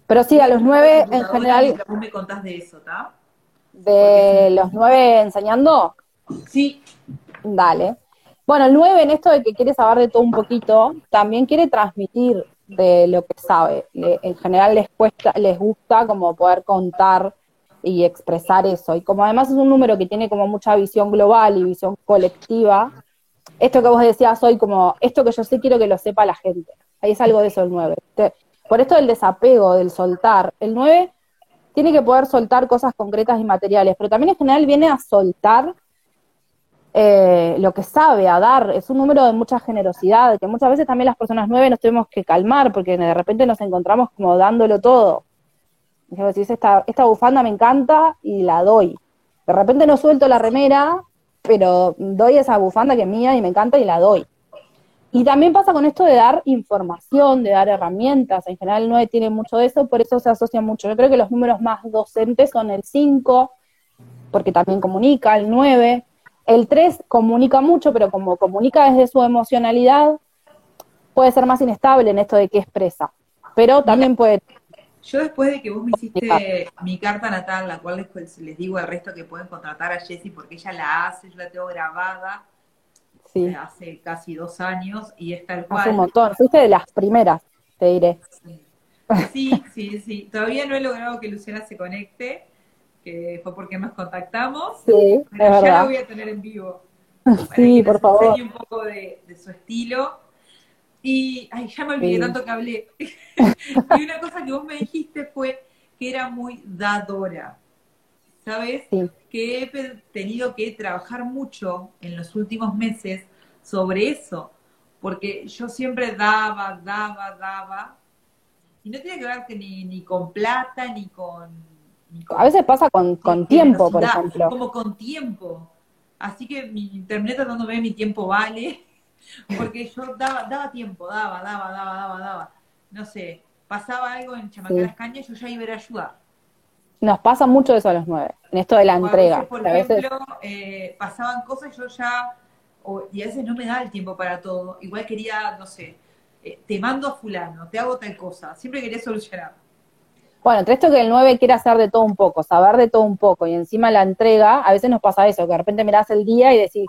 Pero sí, a los 9 en general. Vos me contás de eso, ¿está? ¿De los 9 enseñando? Sí. Dale. Bueno, el 9 en esto de que quiere saber de todo un poquito, también quiere transmitir de lo que sabe. en general les cuesta, les gusta como poder contar y expresar eso. Y como además es un número que tiene como mucha visión global y visión colectiva, esto que vos decías hoy, como esto que yo sé, quiero que lo sepa la gente. Ahí es algo de eso el 9. Por esto del desapego, del soltar, el 9 tiene que poder soltar cosas concretas y materiales, pero también en general viene a soltar eh, lo que sabe, a dar. Es un número de mucha generosidad, que muchas veces también las personas 9 nos tenemos que calmar, porque de repente nos encontramos como dándolo todo. Si esta, esta bufanda me encanta y la doy. De repente no suelto la remera, pero doy esa bufanda que es mía y me encanta y la doy. Y también pasa con esto de dar información, de dar herramientas. En general el 9 tiene mucho de eso, por eso se asocia mucho. Yo creo que los números más docentes son el 5, porque también comunica, el 9. El 3 comunica mucho, pero como comunica desde su emocionalidad, puede ser más inestable en esto de qué expresa. Pero también puede yo después de que vos me hiciste mi carta natal, la cual les, les digo al resto que pueden contratar a Jessie porque ella la hace, yo la tengo grabada sí. Eh, hace casi dos años y es tal cual. Hace un montón, fuiste de las primeras, te diré. Sí. sí, sí, Todavía no he logrado que Luciana se conecte, que fue porque nos contactamos. Sí, pero ya la voy a tener en vivo. sí, por favor. un poco de, de su estilo y, ay, ya me olvidé tanto que hablé. y una cosa que vos me dijiste fue que era muy dadora. ¿Sabes? Que he tenido que trabajar mucho en los últimos meses sobre eso. Porque yo siempre daba, daba, daba. Y no tiene que ver que ni, ni con plata, ni con, A veces pasa con, con tiempo, por ejemplo. Como con tiempo. Así que mi, terminé tratando de ver mi tiempo vale porque yo daba, daba tiempo, daba, daba, daba, daba, daba. No sé, pasaba algo en Chamacaras Cañas, yo ya iba a ayudar. Nos pasa mucho eso a los nueve, en esto de la entrega. por ejemplo, eh, pasaban cosas, yo ya, y a veces no me da el tiempo para todo. Igual quería, no sé, eh, te mando a fulano, te hago tal cosa. Siempre quería solucionar. Bueno, entre esto que el 9 quiere hacer de todo un poco, saber de todo un poco, y encima la entrega, a veces nos pasa eso, que de repente mirás el día y decís,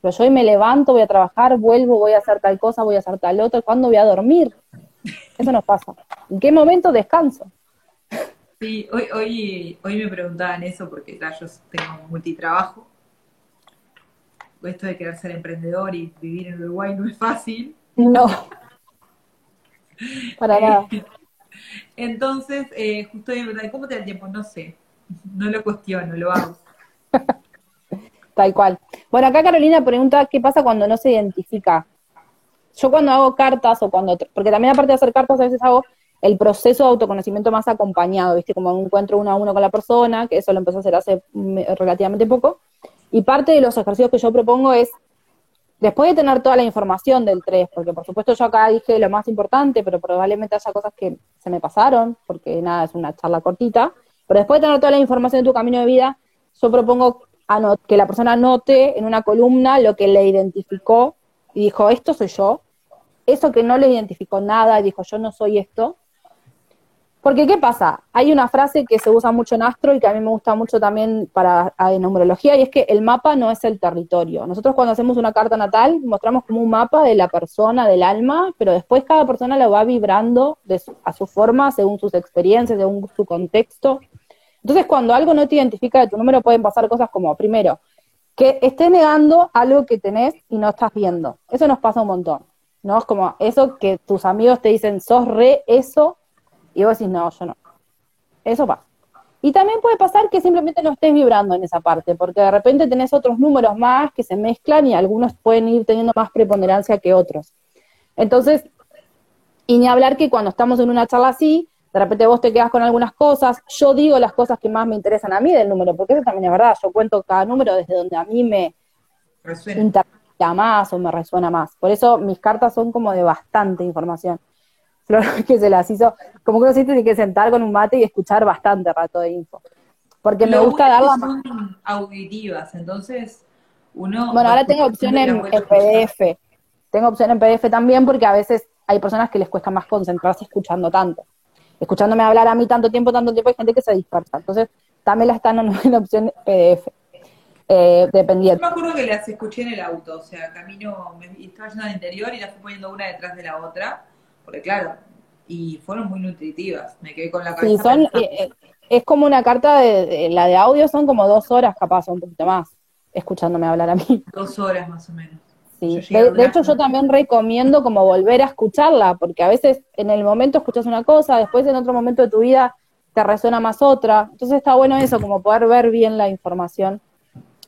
pero yo hoy me levanto, voy a trabajar, vuelvo, voy a hacer tal cosa, voy a hacer tal otra, ¿cuándo voy a dormir? Eso nos pasa. ¿En qué momento descanso? Sí, hoy, hoy, hoy me preguntaban eso porque ya yo tengo multitrabajo. Esto de querer ser emprendedor y vivir en Uruguay no es fácil. No. Para nada. Entonces, eh, justo hoy me ¿cómo te da el tiempo? No sé. No lo cuestiono, lo hago. Tal cual. Bueno, acá Carolina pregunta qué pasa cuando no se identifica. Yo cuando hago cartas o cuando, porque también aparte de hacer cartas a veces hago el proceso de autoconocimiento más acompañado, ¿viste? Como un encuentro uno a uno con la persona, que eso lo empecé a hacer hace relativamente poco. Y parte de los ejercicios que yo propongo es, después de tener toda la información del 3, porque por supuesto yo acá dije lo más importante, pero probablemente haya cosas que se me pasaron, porque nada, es una charla cortita, pero después de tener toda la información de tu camino de vida, yo propongo que la persona anote en una columna lo que le identificó y dijo, esto soy yo. Eso que no le identificó nada, dijo, yo no soy esto. Porque, ¿qué pasa? Hay una frase que se usa mucho en astro y que a mí me gusta mucho también para en numerología, y es que el mapa no es el territorio. Nosotros cuando hacemos una carta natal mostramos como un mapa de la persona, del alma, pero después cada persona lo va vibrando a su forma, según sus experiencias, según su contexto. Entonces, cuando algo no te identifica de tu número, pueden pasar cosas como, primero, que estés negando algo que tenés y no estás viendo. Eso nos pasa un montón, ¿no? Es como eso que tus amigos te dicen, sos re eso, y vos decís, no, yo no. Eso pasa. Y también puede pasar que simplemente no estés vibrando en esa parte, porque de repente tenés otros números más que se mezclan y algunos pueden ir teniendo más preponderancia que otros. Entonces, y ni hablar que cuando estamos en una charla así, de repente vos te quedas con algunas cosas, yo digo las cosas que más me interesan a mí del número, porque eso también es verdad, yo cuento cada número desde donde a mí me interesa más o me resuena más. Por eso mis cartas son como de bastante información. Flor que se las hizo, como que uno siente que sentar con un mate y escuchar bastante rato de info. Porque me gusta darla son auditivas, entonces uno... Bueno, ahora tengo opción en, en PDF. Tengo opción en PDF también porque a veces hay personas que les cuesta más concentrarse escuchando tanto escuchándome hablar a mí tanto tiempo, tanto tiempo, hay gente que se dispersa. Entonces, también la están en opción PDF. Eh, dependiendo. Yo me acuerdo que las escuché en el auto, o sea, camino, me estaba yendo al interior y las fui poniendo una detrás de la otra, porque claro, y fueron muy nutritivas, me quedé con la cabeza. Sí, son, eh, eh, es como una carta de, la de audio, son como dos horas capaz, un poquito más, escuchándome hablar a mí. Dos horas más o menos. Sí, de, hecho yo también recomiendo como volver a escucharla, porque a veces en el momento escuchas una cosa, después en otro momento de tu vida te resuena más otra. Entonces está bueno eso, como poder ver bien la información,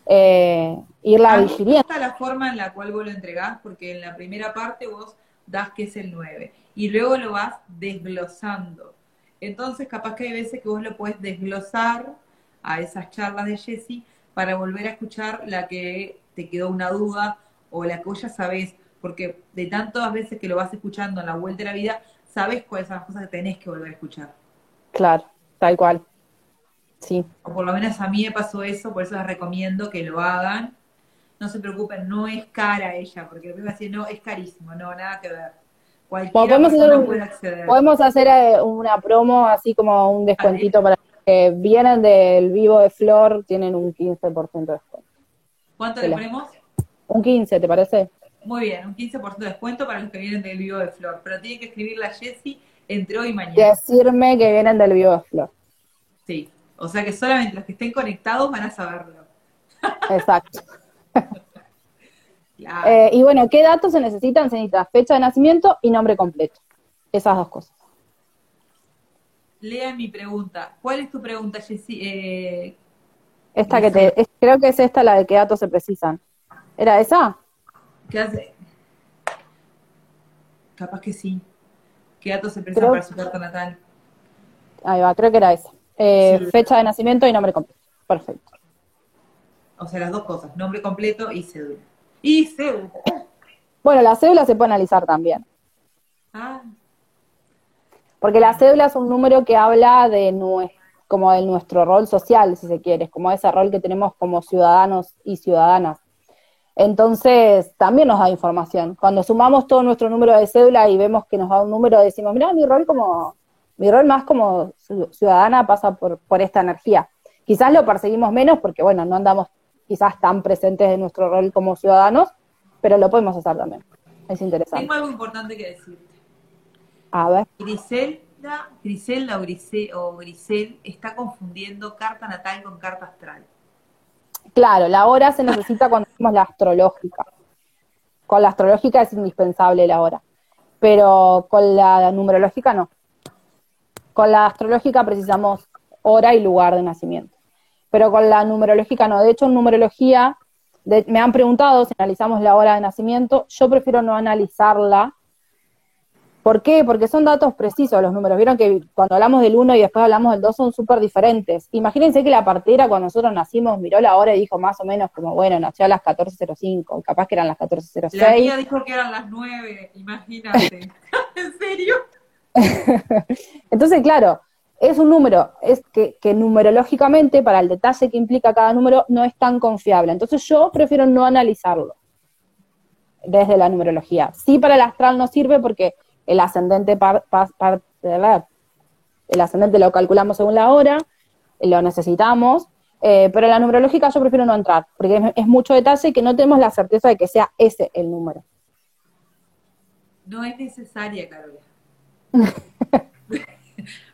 eh, irla digiriendo. Me la forma en la cual vos lo entregás, porque en la primera parte vos das que es el 9, y luego lo vas desglosando. Entonces capaz que hay veces que vos lo puedes desglosar a esas charlas de Jessie para volver a escuchar la que te quedó una duda o la que vos ya sabés, porque de tantas veces que lo vas escuchando en la vuelta de la vida, sabes cuáles son las cosas que tenés que volver a escuchar. Claro, tal cual. Sí. O por lo menos a mí me pasó eso, por eso les recomiendo que lo hagan. No se preocupen, no es cara ella, porque me va a decir, no, es carísimo, no, nada que ver. Podemos hacer, puede acceder. Podemos hacer una promo, así como un descuentito para que vienen del vivo de Flor, tienen un 15% de descuento. ¿Cuánto le ponemos? Un 15, ¿te parece? Muy bien, un 15% de descuento para los que vienen del vivo de Flor. Pero tiene que escribirle a Jessie entre hoy y mañana. Decirme que vienen del vivo de Flor. Sí, o sea que solamente los que estén conectados van a saberlo. Exacto. Eh, y bueno, ¿qué datos se necesitan? Se necesita fecha de nacimiento y nombre completo. Esas dos cosas. Lea mi pregunta. ¿Cuál es tu pregunta, Jessie? Eh, esta que te, creo que es esta la de qué datos se precisan. ¿Era esa? ¿Qué hace? Capaz que sí. ¿Qué datos se presentan para su carta natal? Ahí va, creo que era esa. Eh, fecha de nacimiento y nombre completo. Perfecto. O sea, las dos cosas, nombre completo y cédula. Y cédula. Bueno, la cédula se puede analizar también. Ah. Porque la cédula es un número que habla de como de nuestro rol social, si se quiere, como ese rol que tenemos como ciudadanos y ciudadanas. Entonces, también nos da información. Cuando sumamos todo nuestro número de cédula y vemos que nos da un número, decimos, mira, mi rol como, mi rol más como ciudadana pasa por, por esta energía. Quizás lo perseguimos menos porque, bueno, no andamos quizás tan presentes en nuestro rol como ciudadanos, pero lo podemos hacer también. Es interesante. Tengo algo importante que decirte. A ver. Griselda, Griselda o, Grisel, o Grisel está confundiendo carta natal con carta astral. Claro, la hora se necesita cuando la astrológica. Con la astrológica es indispensable la hora, pero con la numerológica no. Con la astrológica precisamos hora y lugar de nacimiento, pero con la numerológica no. De hecho, en numerología me han preguntado si analizamos la hora de nacimiento. Yo prefiero no analizarla ¿Por qué? Porque son datos precisos los números. Vieron que cuando hablamos del 1 y después hablamos del 2 son súper diferentes. Imagínense que la partera cuando nosotros nacimos miró la hora y dijo más o menos como, bueno, nació a las 14.05, capaz que eran las 14.06. La mía dijo que eran las 9, imagínate. ¿En serio? Entonces, claro, es un número, es que, que numerológicamente, para el detalle que implica cada número, no es tan confiable. Entonces yo prefiero no analizarlo desde la numerología. Sí para el astral no sirve porque el ascendente, el ascendente lo calculamos según la hora, lo necesitamos, eh, pero en la numerológica yo prefiero no entrar, porque es, mucho detalle y que no tenemos la certeza de que sea ese el número. No es necesaria, Carolina.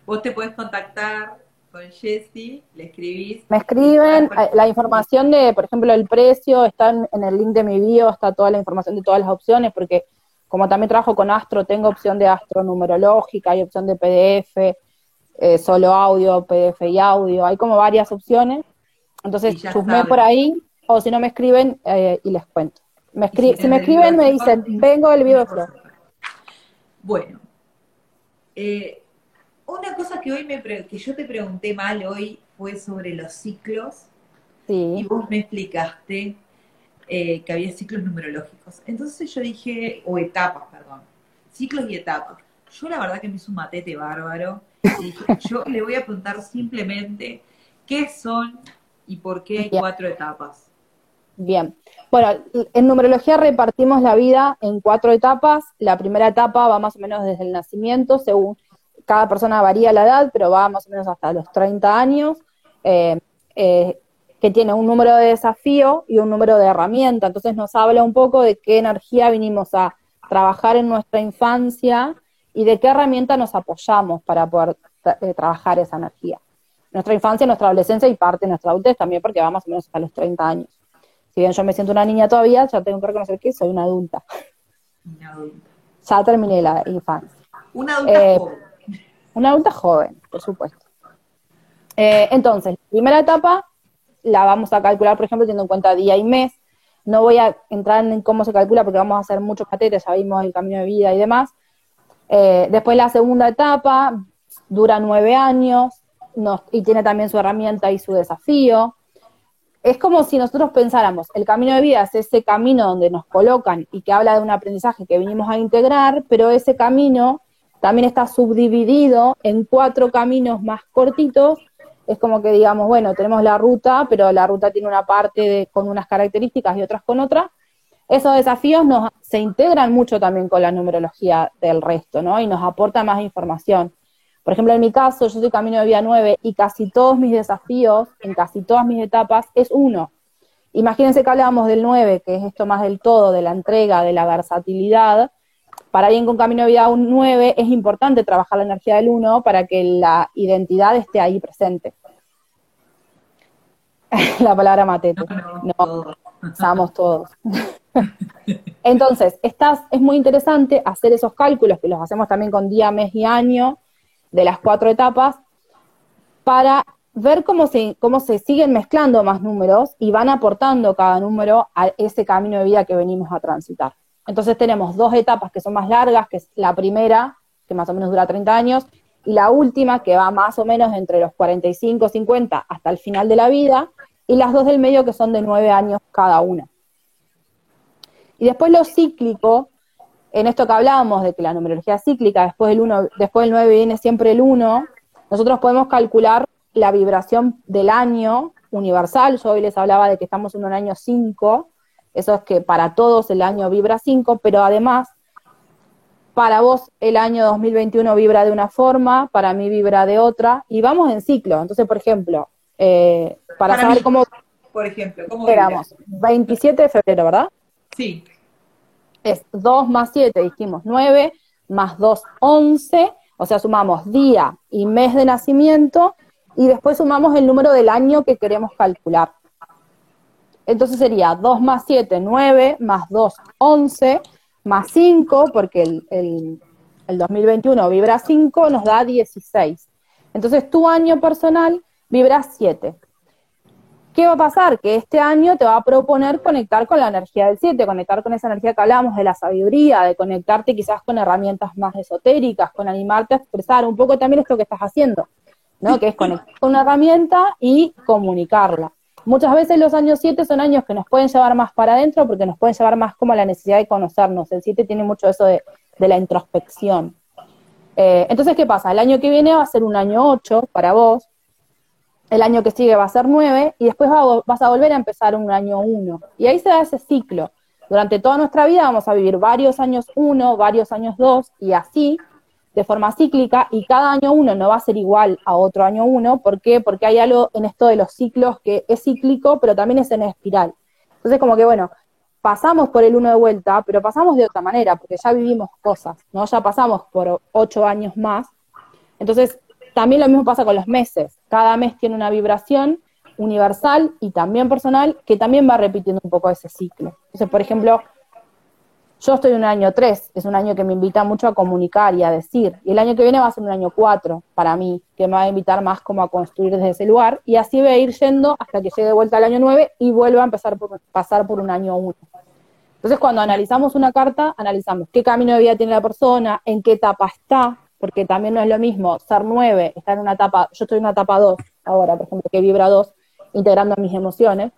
Vos te puedes contactar con Jessie, le escribís. Me escriben, eh, la información de, por ejemplo, el precio, está en, en, el link de mi bio, está toda la información de todas las opciones, porque como también trabajo con Astro, tengo opción de Astro numerológica, hay opción de PDF. eh, solo audio, PDF y audio, hay como varias opciones. Entonces, chusmé por ahí, o si no me escriben eh, y les cuento. Me si, me escriben, me dicen, vengo del video. Bueno, eh, una cosa que hoy me que yo te pregunté mal hoy fue sobre los ciclos. Y vos me explicaste eh, que había ciclos numerológicos. Entonces yo dije, o etapas, perdón, ciclos y etapas. Yo la verdad que me hizo un matete bárbaro. Y dije, yo le voy a preguntar simplemente qué son y por qué hay cuatro etapas. Bien. Bueno, en numerología repartimos la vida en cuatro etapas. La primera etapa va más o menos desde el nacimiento, según cada persona varía la edad, pero va más o menos hasta los 30 años. Eh, eh, que tiene un número de desafío y un número de herramienta. Entonces nos habla un poco de qué energía vinimos a trabajar en nuestra infancia y de qué herramienta nos apoyamos para poder eh, trabajar esa energía. Nuestra infancia, nuestra adolescencia y parte de nuestra adultez también, porque va más o menos hasta los 30 años. Si bien yo me siento una niña todavía, ya tengo que reconocer que soy una adulta. Una adulta. Ya terminé la infancia. Una adulta eh, joven. Una adulta joven, por supuesto. Eh, entonces, primera etapa la vamos a calcular, por ejemplo, teniendo en cuenta día y mes. No voy a entrar en cómo se calcula porque vamos a hacer muchos catetes, ya vimos el camino de vida y demás. Eh, después la segunda etapa dura nueve años y tiene también su herramienta y su desafío. Es como si nosotros pensáramos, el camino de vida es ese camino donde nos colocan y que habla de un aprendizaje que vinimos a integrar, pero ese camino también está subdividido en cuatro caminos más cortitos es como que digamos, bueno, tenemos la ruta, pero la ruta tiene una parte de, con unas características y otras con otras. Esos desafíos nos, se integran mucho también con la numerología del resto, ¿no? Y nos aporta más información. Por ejemplo, en mi caso, yo soy Camino de Vía 9 y casi todos mis desafíos, en casi todas mis etapas, es uno. Imagínense que hablábamos del 9, que es esto más del todo, de la entrega, de la versatilidad, para alguien con camino de vida un 9 es importante trabajar la energía del 1 para que la identidad esté ahí presente. la palabra matete. No, no todos. Entonces, estás, es muy interesante hacer esos cálculos, que los hacemos también con día, mes y año, de las cuatro etapas, para ver cómo se, cómo se siguen mezclando más números y van aportando cada número a ese camino de vida que venimos a transitar. Entonces tenemos dos etapas que son más largas, que es la primera, que más o menos dura 30 años, y la última, que va más o menos entre los 45, 50 hasta el final de la vida, y las dos del medio, que son de 9 años cada una. Y después lo cíclico, en esto que hablábamos de que la numerología cíclica, después del, uno, después del 9 viene siempre el 1, nosotros podemos calcular la vibración del año universal. Yo hoy les hablaba de que estamos en un año 5, eso es que para todos el año vibra 5, pero además para vos el año 2021 vibra de una forma, para mí vibra de otra, y vamos en ciclo. Entonces, por ejemplo, eh, para, saber cómo... Por ejemplo, ¿cómo Esperamos, 27 de febrero, ¿verdad? Sí. Es 2 más 7, dijimos 9, más 2, 11, o sea, sumamos día y mes de nacimiento, y después sumamos el número del año que queremos calcular. Entonces sería 2 más 7, 9, más 2, 11, más 5, porque el, 2021 vibra 5, nos da 16. Entonces tu año personal vibra 7. ¿Qué va a pasar? Que este año te va a proponer conectar con la energía del 7, conectar con esa energía que hablamos de la sabiduría, de conectarte quizás con herramientas más esotéricas, con animarte a expresar un poco también esto que estás haciendo, ¿no? Que es conectar con una herramienta y comunicarla. Muchas veces los años 7 son años que nos pueden llevar más para adentro porque nos pueden llevar más como a la necesidad de conocernos. El 7 tiene mucho eso de, la introspección. Eh, entonces, ¿qué pasa? El año que viene va a ser un año 8 para vos, el año que sigue va a ser 9 y después vas a volver a empezar un año 1. Y ahí se da ese ciclo. Durante toda nuestra vida vamos a vivir varios años 1, varios años 2 y así de forma cíclica y cada año uno no va a ser igual a otro año uno. ¿Por qué? Porque hay algo en esto de los ciclos que es cíclico, pero también es en espiral. Entonces, como que bueno, pasamos por el uno de vuelta, pero pasamos de otra manera, porque ya vivimos cosas, ¿no? Ya pasamos por ocho años más. Entonces, también lo mismo pasa con los meses. Cada mes tiene una vibración universal y también personal que también va repitiendo un poco ese ciclo. Entonces, por ejemplo, Yo estoy en un año 3, es un año que me invita mucho a comunicar y a decir. Y el año que viene va a ser un año 4 para mí, que me va a invitar más como a construir desde ese lugar. Y así voy a ir yendo hasta que llegue de vuelta al año 9 y vuelva a empezar por, pasar por un año 1. Entonces, cuando analizamos una carta, analizamos qué camino de vida tiene la persona, en qué etapa está, porque también no es lo mismo ser 9, estar en una etapa, yo estoy en una etapa 2 ahora, por ejemplo, que vibra 2, integrando mis emociones,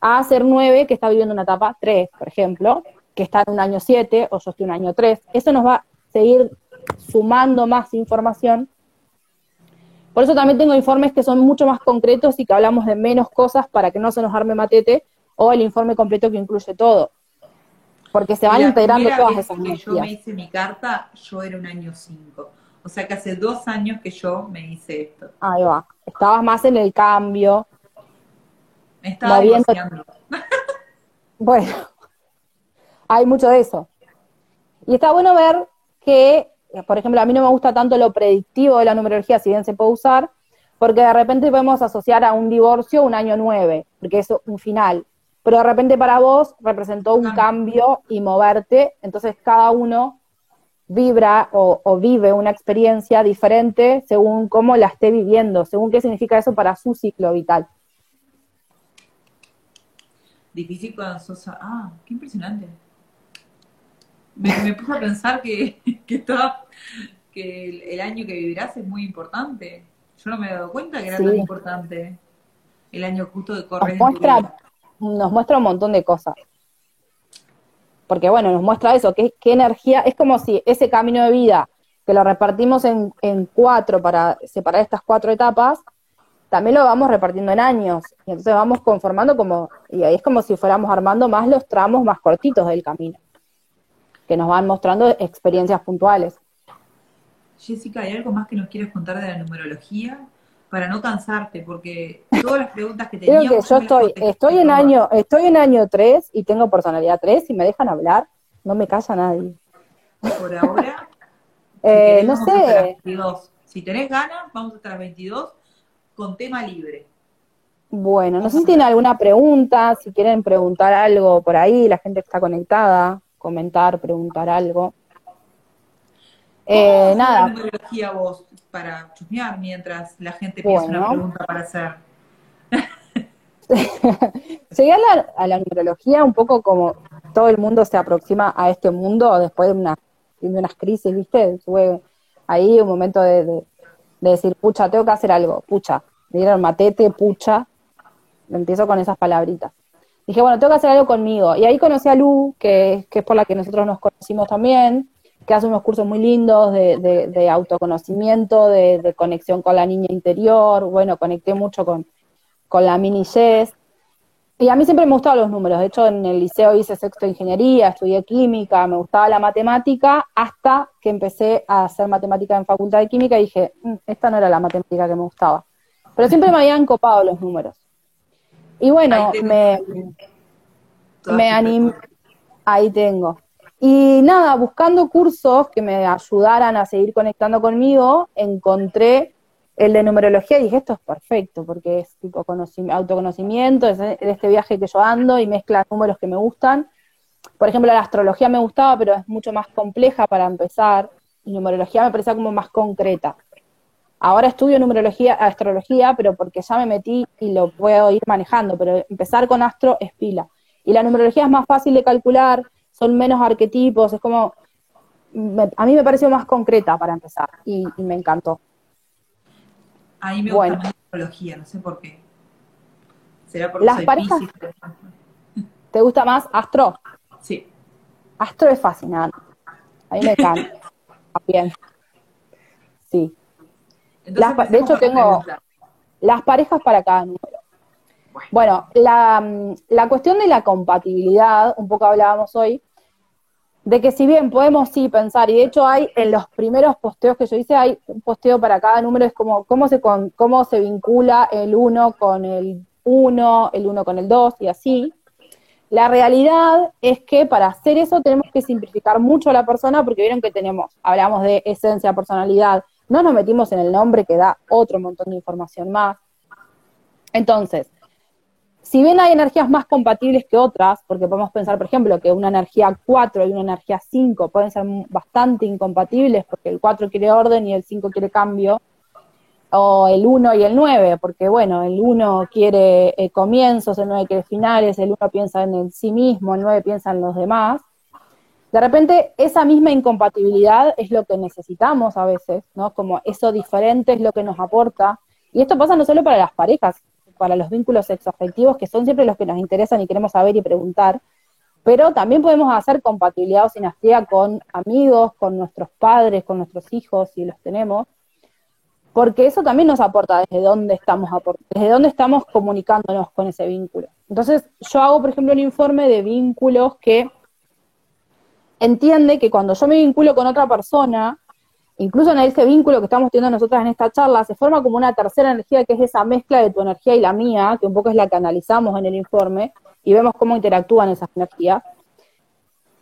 a ser 9 que está viviendo una etapa 3, por ejemplo, que está en un año 7 o yo estoy en un año 3. Eso nos va a seguir sumando más información. Por eso también tengo informes que son mucho más concretos y que hablamos de menos cosas para que no se nos arme matete, o el informe completo que incluye todo. Porque se van integrando todas esas que yo me hice mi carta, yo era un año 5. O sea que hace dos años que yo me hice esto. Ahí va. Estabas más en el cambio. Me estaba bueno, hay mucho de eso. Y está bueno ver que, por ejemplo, a mí no me gusta tanto lo predictivo de la numerología, si bien se puede usar, porque de repente podemos asociar a un divorcio un año nueve, porque es un final. Pero de repente para vos representó un cambio y moverte, entonces cada uno vibra o, o, vive una experiencia diferente según cómo la esté viviendo, según qué significa eso para su ciclo vital. Difícil cuando sos... Ah, qué impresionante me, puse a pensar que, que, que el, año que vivirás es muy importante. Yo no me he dado cuenta que era tan importante el año justo de correr. Nos muestra, nos muestra un montón de cosas. Porque bueno, nos muestra eso, qué, qué energía, es como si ese camino de vida que lo repartimos en, en cuatro para separar estas cuatro etapas, también lo vamos repartiendo en años. Y entonces vamos conformando como, y ahí es como si fuéramos armando más los tramos más cortitos del camino que nos van mostrando experiencias puntuales. Jessica, ¿hay algo más que nos quieres contar de la numerología? Para no cansarte, porque todas las preguntas que teníamos... Creo que yo estoy, estoy en año, estoy en año 3 y tengo personalidad 3 y me dejan hablar, no me calla nadie. Por ahora, eh, no sé. Si tenés ganas, vamos hasta las 22 con tema libre. Bueno, no sé si tienen alguna pregunta, si quieren preguntar algo por ahí, la gente está conectada comentar, preguntar algo. Eh, nada. la numerología vos para chusmear mientras la gente piensa una pregunta para hacer? Llegué a la, numerología un poco como todo el mundo se aproxima a este mundo después de, una, de unas crisis, ¿viste? Fue ahí un momento de, decir, pucha, tengo que hacer algo, pucha. Me dieron matete, pucha. Empiezo con esas palabritas dije, bueno, tengo que hacer algo conmigo. Y ahí conocí a Lu, que, es por la que nosotros nos conocimos también, que hace unos cursos muy lindos de, autoconocimiento, de, conexión con la niña interior. Bueno, conecté mucho con, la mini Jess. Y a mí siempre me gustaban los números. De hecho, en el liceo hice sexto de ingeniería, estudié química, me gustaba la matemática, hasta que empecé a hacer matemática en facultad de química y dije, mm, esta no era la matemática que me gustaba. Pero siempre me habían copado los números. Y bueno, me, me animé, ahí tengo. Y nada, buscando cursos que me ayudaran a seguir conectando conmigo, encontré el de numerología y dije, esto es perfecto, porque es tipo autoconocimiento, es este viaje que yo ando y mezcla números que me gustan. Por ejemplo, la astrología me gustaba, pero es mucho más compleja para empezar, y numerología me parecía como más concreta. Ahora estudio numerología, astrología, pero porque ya me metí y lo puedo ir manejando, pero empezar con astro es pila. Y la numerología es más fácil de calcular, son menos arquetipos, es como, a mí me pareció más concreta para empezar y, me encantó. A mí me gusta más la numerología, no sé por qué. ¿Será porque Las parejas, ¿Te gusta más astro? Sí. Astro es fascinante. A mí me encanta. Bien. Sí de hecho, tengo las parejas para cada número. Bueno, la, la, cuestión de la compatibilidad, un poco hablábamos hoy, de que si bien podemos sí pensar, y de hecho hay en los primeros posteos que yo hice, hay un posteo para cada número, es como cómo se, con, cómo se vincula el 1 con el 1, el 1 con el 2 y así. La realidad es que para hacer eso tenemos que simplificar mucho a la persona porque vieron que tenemos, hablamos de esencia, personalidad, no nos metimos en el nombre que da otro montón de información más. Entonces, si bien hay energías más compatibles que otras, porque podemos pensar, por ejemplo, que una energía 4 y una energía 5 pueden ser bastante incompatibles, porque el 4 quiere orden y el 5 quiere cambio, o el 1 y el 9, porque bueno, el 1 quiere eh, comienzos, el 9 quiere finales, el 1 piensa en el sí mismo, el 9 piensa en los demás. De repente, esa misma incompatibilidad es lo que necesitamos a veces, ¿no? Como eso diferente es lo que nos aporta. Y esto pasa no solo para las parejas, para los vínculos sexoafectivos, que son siempre los que nos interesan y queremos saber y preguntar, pero también podemos hacer compatibilidad o sinastría con amigos, con nuestros padres, con nuestros hijos, si los tenemos, porque eso también nos aporta desde dónde estamos desde dónde estamos comunicándonos con ese vínculo. Entonces, yo hago, por ejemplo, un informe de vínculos que entiende que cuando yo me vinculo con otra persona, incluso en ese vínculo que estamos teniendo nosotras en esta charla, se forma como una tercera energía que es esa mezcla de tu energía y la mía, que un poco es la que analizamos en el informe, y vemos cómo interactúan esas energías.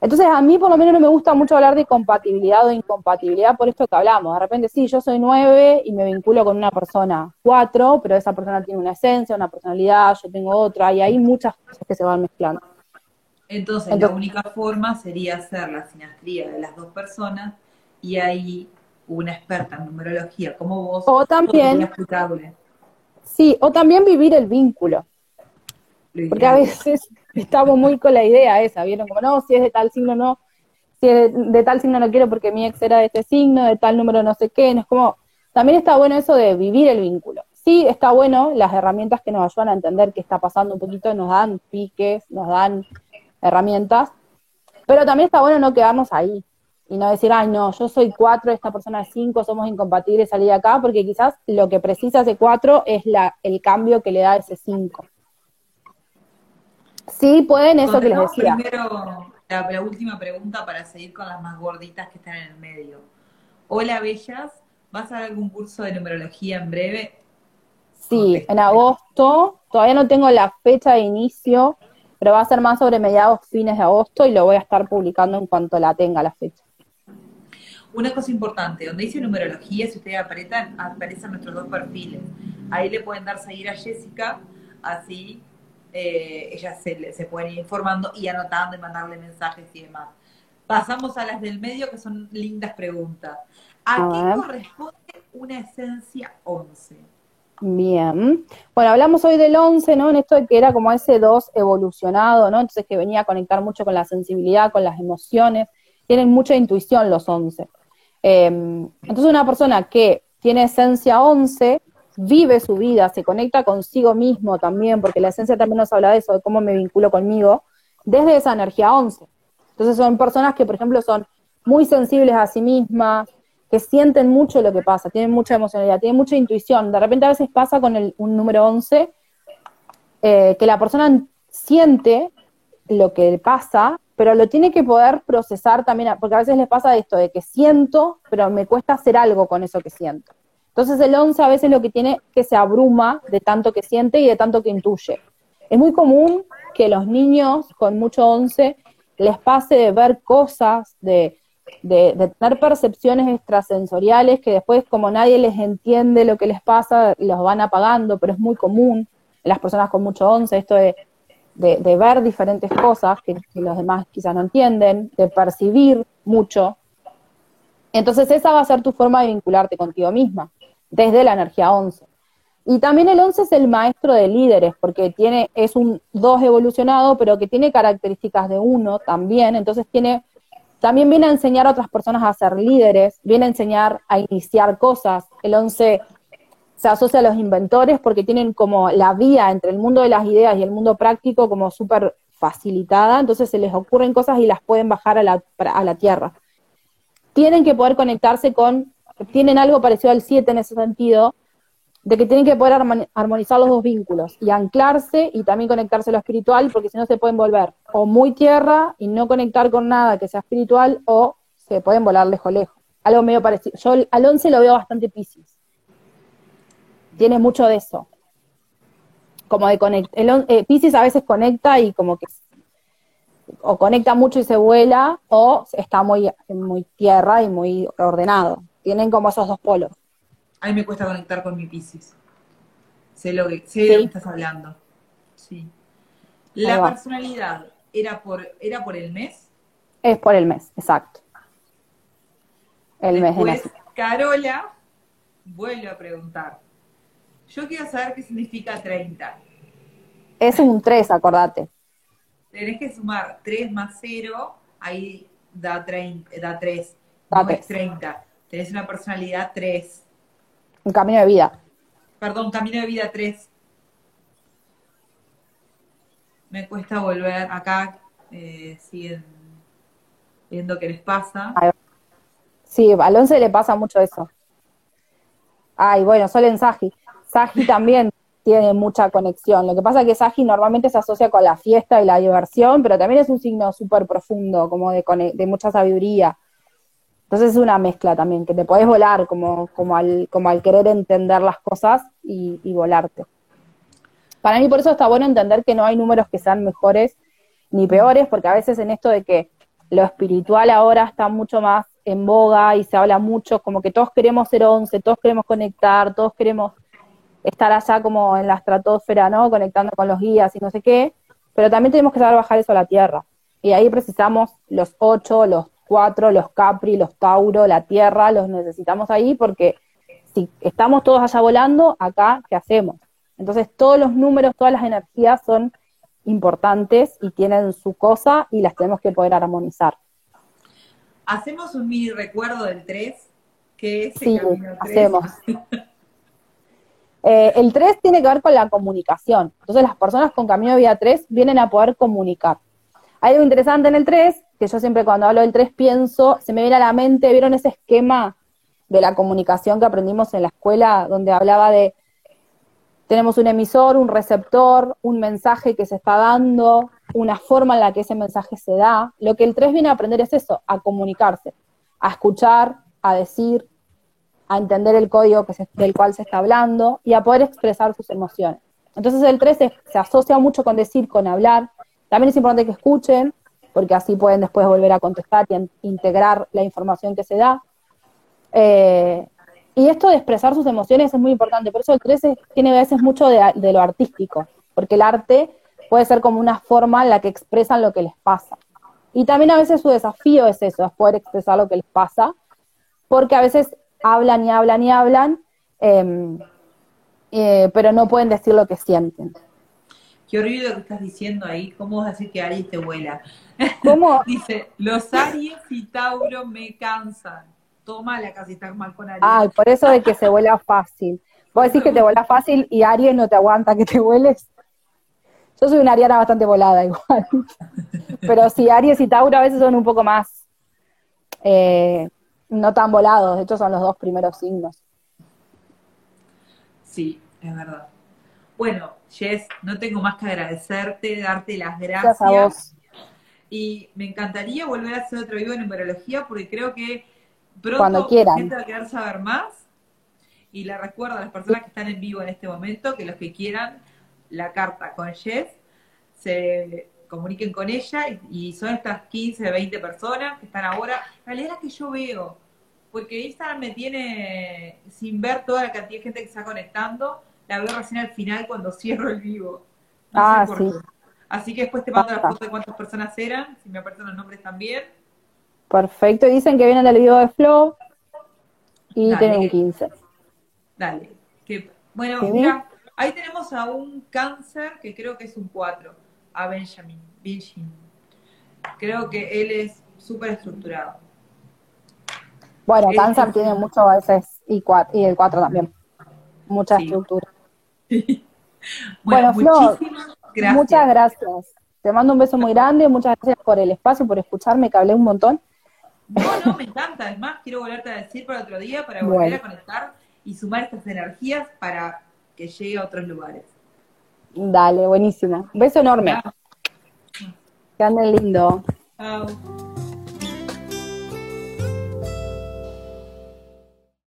Entonces, a mí por lo menos no me gusta mucho hablar de compatibilidad o incompatibilidad por esto que hablamos. De repente, sí, yo soy nueve y me vinculo con una persona cuatro, pero esa persona tiene una esencia, una personalidad, yo tengo otra, y hay muchas cosas que se van mezclando. Entonces, Entonces la única forma sería hacer la sinastría de las dos personas y ahí una experta en numerología como vos. O también. Sí, o también vivir el vínculo. Porque a veces estamos muy con la idea esa, ¿vieron? Como, no, si es de tal signo, no. Si es de, tal signo no quiero porque mi ex era de este signo, de tal número no sé qué. No es como, también está bueno eso de vivir el vínculo. Sí, está bueno las herramientas que nos ayudan a entender qué está pasando un poquito, nos dan piques, nos dan herramientas, pero también está bueno no quedarnos ahí y no decir, ay, no, yo soy cuatro, esta persona es cinco, somos incompatibles, salí de acá, porque quizás lo que precisa ese cuatro es la, el cambio que le da ese cinco. Sí, pueden eso que les decía. Primero, la, última pregunta para seguir con las más gorditas que están en el medio. Hola, Bellas, ¿vas a dar algún curso de numerología en breve? Sí, en agosto. Todavía no tengo la fecha de inicio, pero va a ser más sobre mediados, fines de agosto y lo voy a estar publicando en cuanto la tenga la fecha. Una cosa importante, donde dice numerología, si ustedes apretan, aparecen nuestros dos perfiles. Ahí le pueden dar seguir a Jessica, así eh, ellas se, se pueden ir informando y anotando y mandarle mensajes y demás. Pasamos a las del medio, que son lindas preguntas. ¿A, qué corresponde una esencia 11? Bien. Bueno, hablamos hoy del 11, ¿no? En esto de que era como ese 2 evolucionado, ¿no? Entonces que venía a conectar mucho con la sensibilidad, con las emociones. Tienen mucha intuición los 11. Em, entonces una persona que tiene esencia 11 vive su vida, se conecta consigo mismo también, porque la esencia también nos habla de eso, de cómo me vinculo conmigo, desde esa energía 11. Entonces son personas que, por ejemplo, son muy sensibles a sí mismas, que sienten mucho lo que pasa, tienen mucha emocionalidad, tienen mucha intuición. De repente a veces pasa con el, un número 11 eh, que la persona siente lo que pasa, pero lo tiene que poder procesar también, porque a veces les pasa esto, de que siento, pero me cuesta hacer algo con eso que siento. Entonces el 11 a veces lo que tiene que se abruma de tanto que siente y de tanto que intuye. Es muy común que los niños con mucho 11 les pase de ver cosas, de, de, tener percepciones extrasensoriales que después como nadie les entiende lo que les pasa, los van apagando, pero es muy común en las personas con mucho 11 esto de de, ver diferentes cosas que, los demás quizás no entienden, de percibir mucho. Entonces esa va a ser tu forma de vincularte contigo misma, desde la energía 11. Y también el 11 es el maestro de líderes, porque tiene, es un 2 evolucionado, pero que tiene características de 1 también, entonces tiene, también viene a enseñar a otras personas a ser líderes, viene a enseñar a iniciar cosas. El 11 se asocia a los inventores porque tienen como la vía entre el mundo de las ideas y el mundo práctico como súper facilitada, entonces se les ocurren cosas y las pueden bajar a la, a la tierra. Tienen que poder conectarse con, tienen algo parecido al 7 en ese sentido, de que tienen que poder armonizar los dos vínculos y anclarse y también conectarse a lo espiritual, porque si no se pueden volver o muy tierra y no conectar con nada que sea espiritual, o se pueden volar lejos lejos. Algo medio parecido. Yo al 11 lo veo bastante piscis tiene mucho de eso. Como de conectar. Eh, a veces conecta y como que o conecta mucho y se vuela, o está muy, muy tierra y muy ordenado. Tienen como esos dos polos. A mí me cuesta conectar con mi Pisces. Sé lo que, sé de lo que estás hablando. Sí. La personalidad era por, era por el mes. Es por el mes, exacto. El mes de Carola vuelve a preguntar. Yo quiero saber qué significa 30. Es un 3, acordate. Tenés que sumar 3 más 0, ahí da, 30, da 3. Da no es 30. Tenés una personalidad 3. Un camino de vida. Perdón, camino de vida 3. Me cuesta volver acá. Eh, siguen viendo qué les pasa. Sí, al 11 le pasa mucho eso. Ay, bueno, Sol en Saji. Saji también tiene mucha conexión. Lo que pasa es que Saji normalmente se asocia con la fiesta y la diversión, pero también es un signo súper profundo, como de, de, mucha sabiduría. Entonces es una mezcla también, que te podés volar como, como, al, como al querer entender las cosas y, y volarte. Para mí por eso está bueno entender que no hay números que sean mejores ni peores, porque a veces en esto de que lo espiritual ahora está mucho más en boga y se habla mucho, como que todos queremos ser once, todos queremos conectar, todos queremos estar allá como en la estratosfera, ¿no? Conectando con los guías y no sé qué, pero también tenemos que saber bajar eso a la tierra. Y ahí precisamos los ocho, los cuatro, los Capri, los Tauro, la tierra, los necesitamos ahí porque si estamos todos allá volando, acá, ¿qué hacemos? Entonces todos los números, todas las energías son importantes y tienen su cosa y las tenemos que poder armonizar. Hacemos un mini recuerdo del 3, que es sí, hacemos. Eh, el 3 tiene que ver con la comunicación. Entonces las personas con camino de vida 3 vienen a poder comunicar. Hay algo interesante en el 3, que yo siempre cuando hablo del 3 pienso, se me viene a la mente, ¿vieron ese esquema de la comunicación que aprendimos en la escuela, donde hablaba de tenemos un emisor, un receptor, un mensaje que se está dando, una forma en la que ese mensaje se da. Lo que el 3 viene a aprender es eso, a comunicarse, a escuchar, a decir, a entender el código que del cual se está hablando y a poder expresar sus emociones. Entonces el 3 se, asocia mucho con decir, con hablar. También es importante que escuchen, porque así pueden después volver a contestar y integrar la información que se da. Eh, y esto de expresar sus emociones es muy importante, por eso el 13 tiene a veces mucho de, lo artístico, porque el arte puede ser como una forma en la que expresan lo que les pasa. Y también a veces su desafío es eso, es poder expresar lo que les pasa, porque a veces hablan y hablan y hablan, em, eh, pero no pueden decir lo que sienten. Qué horrible lo que estás diciendo ahí. ¿Cómo vas a decir que Aries te vuela? ¿Cómo? Dice, los Aries y Tauro me cansan toma la casi está mal con Aries. Ay, por eso de que se vuela fácil. Vos decís que te vuela fácil y Aries no te aguanta que te vueles. Yo soy una ariana bastante volada igual. Pero sí, Aries y Tauro a veces son un poco más, eh, no tan volados. De hecho, son los dos primeros signos. Sí, es verdad. Bueno, Jess, no tengo más que agradecerte, darte las gracias. gracias a vos. Y me encantaría volver a hacer otro vivo en numerología porque creo que Pronto Cuando quieran. gente va a querer saber más. Y le recuerdo a las personas que están en vivo en este momento que los que quieran la carta con Jess se comuniquen con ella y, son estas 15, 20 personas que están ahora. En realidad es que yo veo, porque Instagram me tiene sin ver toda la cantidad de gente que está conectando, la veo recién al final cuando cierro el vivo. ah, sí. Así que después te mando la foto de cuántas personas eran, si me aparecen los nombres también. Perfecto, dicen que vienen del video de Flow y tienen un 15. Dale. bueno, mira, ahí tenemos a un cáncer que creo que es un 4, a Benjamin. Benjamin. Creo que él es súper estructurado. Bueno, cáncer tiene mucho a veces y, y el 4 también. Mucha estructura. bueno, Flo, muchas gracias. Te mando un beso muy grande, muchas gracias por el espacio, por escucharme, que hablé un montón. No, no, me encanta. Además, quiero volverte a decir para otro día, para volver a conectar y sumar estas energías para que llegue a otros lugares. Dale, buenísimo. Un beso enorme. Que anden lindo. Chao.